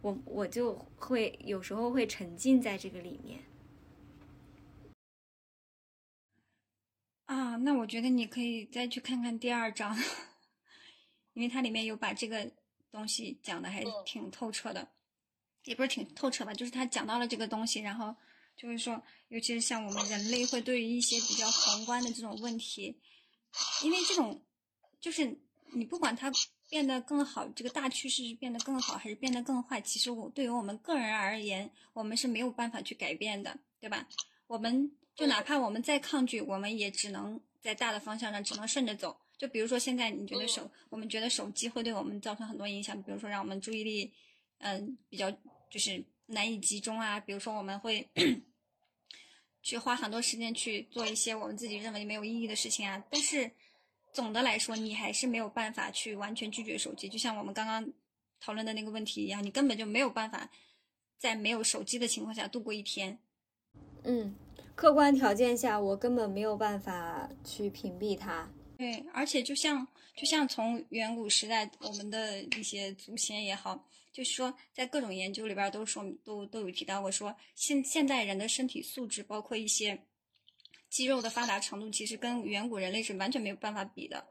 Speaker 3: 我我就会有时候会沉浸在这个里面。
Speaker 2: 啊，那我觉得你可以再去看看第二章，因为它里面有把这个东西讲的还挺透彻的，也不是挺透彻吧，就是他讲到了这个东西，然后就是说，尤其是像我们人类会对于一些比较宏观的这种问题，因为这种。就是你不管它变得更好，这个大趋势是变得更好还是变得更坏，其实我对于我们个人而言，我们是没有办法去改变的，对吧？我们就哪怕我们再抗拒，我们也只能在大的方向上只能顺着走。就比如说现在你觉得手，我们觉得手机会对我们造成很多影响，比如说让我们注意力，嗯，比较就是难以集中啊。比如说我们会去花很多时间去做一些我们自己认为没有意义的事情啊，但是。总的来说，你还是没有办法去完全拒绝手机，就像我们刚刚讨论的那个问题一样，你根本就没有办法在没有手机的情况下度过一天。
Speaker 3: 嗯，客观条件下，我根本没有办法去屏蔽它。
Speaker 2: 对，而且就像就像从远古时代，我们的一些祖先也好，就是说在各种研究里边都说都都有提到过，说现现代人的身体素质，包括一些。肌肉的发达程度其实跟远古人类是完全没有办法比的，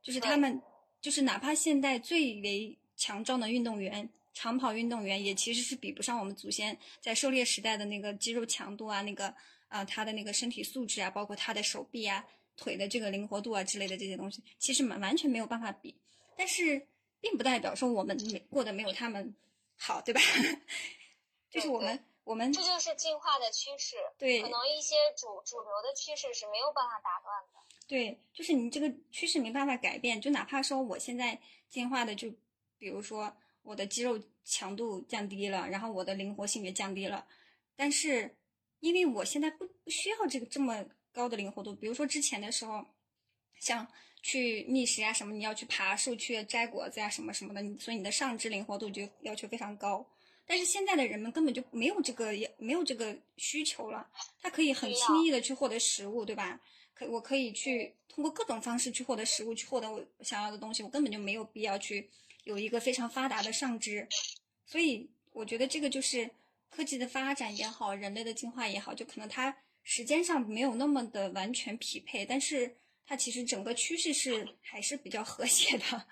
Speaker 2: 就是他们，就是哪怕现代最为强壮的运动员，长跑运动员也其实是比不上我们祖先在狩猎时代的那个肌肉强度啊，那个啊他的那个身体素质啊，包括他的手臂啊、腿的这个灵活度啊之类的这些东西，其实完完全没有办法比。但是并不代表说我们没过得没有他们好，对吧？就是我们。我们
Speaker 5: 这就是进化的趋势，
Speaker 2: 对，
Speaker 5: 可能一些主主流的趋势是没有办法打断的。
Speaker 2: 对，就是你这个趋势没办法改变，就哪怕说我现在进化的，就比如说我的肌肉强度降低了，然后我的灵活性也降低了，但是因为我现在不不需要这个这么高的灵活度，比如说之前的时候，像去觅食啊什么，你要去爬树去摘果子啊什么什么的，所以你的上肢灵活度就要求非常高。但是现在的人们根本就没有这个也没有这个需求了，他可以很轻易的去获得食物，对吧？可我可以去通过各种方式去获得食物，去获得我想要的东西，我根本就没有必要去有一个非常发达的上肢。所以我觉得这个就是科技的发展也好，人类的进化也好，就可能它时间上没有那么的完全匹配，但是它其实整个趋势是还是比较和谐的，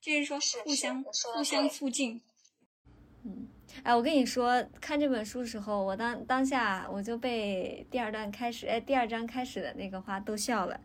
Speaker 2: 就是说互相互相促进。
Speaker 3: 嗯。哎，我跟你说，看这本书的时候，我当当下我就被第二段开始，哎，第二章开始的那个话逗笑了，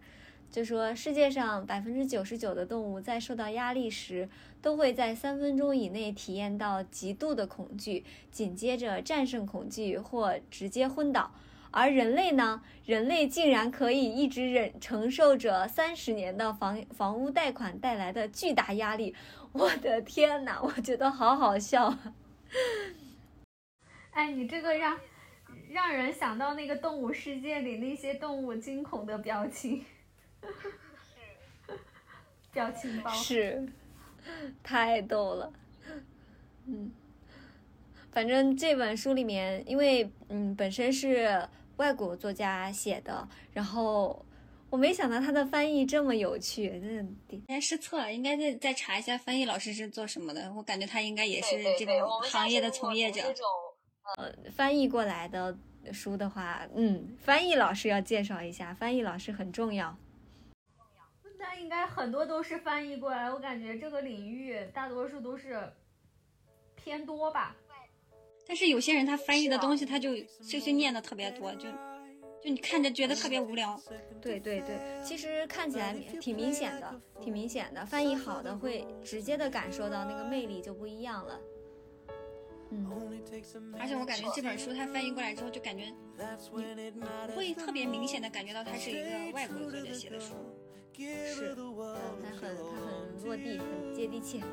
Speaker 3: 就说世界上百分之九十九的动物在受到压力时，都会在三分钟以内体验到极度的恐惧，紧接着战胜恐惧或直接昏倒，而人类呢，人类竟然可以一直忍承受着三十年的房房屋贷款带来的巨大压力，我的天呐，我觉得好好笑啊。
Speaker 4: 哎，你这个让让人想到那个动物世界里那些动物惊恐的表情，表情包
Speaker 3: 是 太逗了。嗯，反正这本书里面，因为嗯本身是外国作家写的，然后。我没想到他的翻译这么有趣，真的。
Speaker 2: 应该失策了，应该再再查一下翻译老师是做什么的。我感觉他应该也是这种行业的从业者。
Speaker 3: 呃，翻译过来的书的话，嗯，翻译老师要介绍一下，翻译老师很重要。
Speaker 4: 那应该很多都是翻译过来，我感觉这个领域大多数都是偏多吧。
Speaker 2: 但是有些人他翻译的东西，他就碎碎念的特别多，就。就你看着觉得特别无聊，
Speaker 3: 对对对，其实看起来挺明显的，挺明显的。翻译好的会直接的感受到那个魅力就不一样了。嗯，
Speaker 2: 而且我感觉这本书它翻译过来之后，就感觉你不会特别明显的感觉到它是一个外国作者写的书，
Speaker 3: 是，他他很他很落地，很接地气。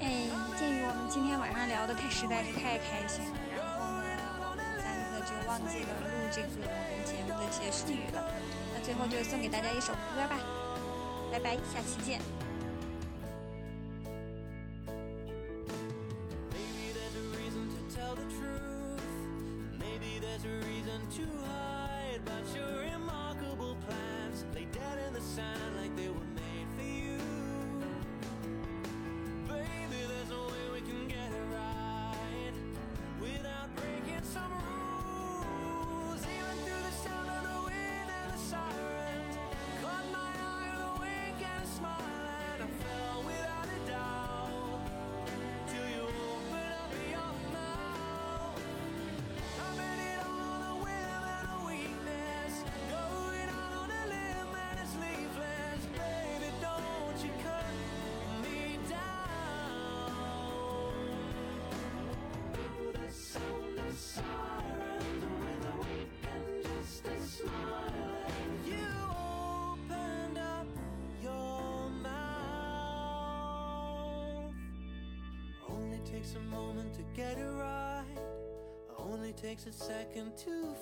Speaker 1: 哎，鉴于我们今天晚上聊的太实在是太开心了，然后呢，我们三个就忘记了录这个我们节目的结束语了。那最后就送给大家一首歌吧。拜拜，下期见。
Speaker 6: Moment to get it right. Only takes a second to.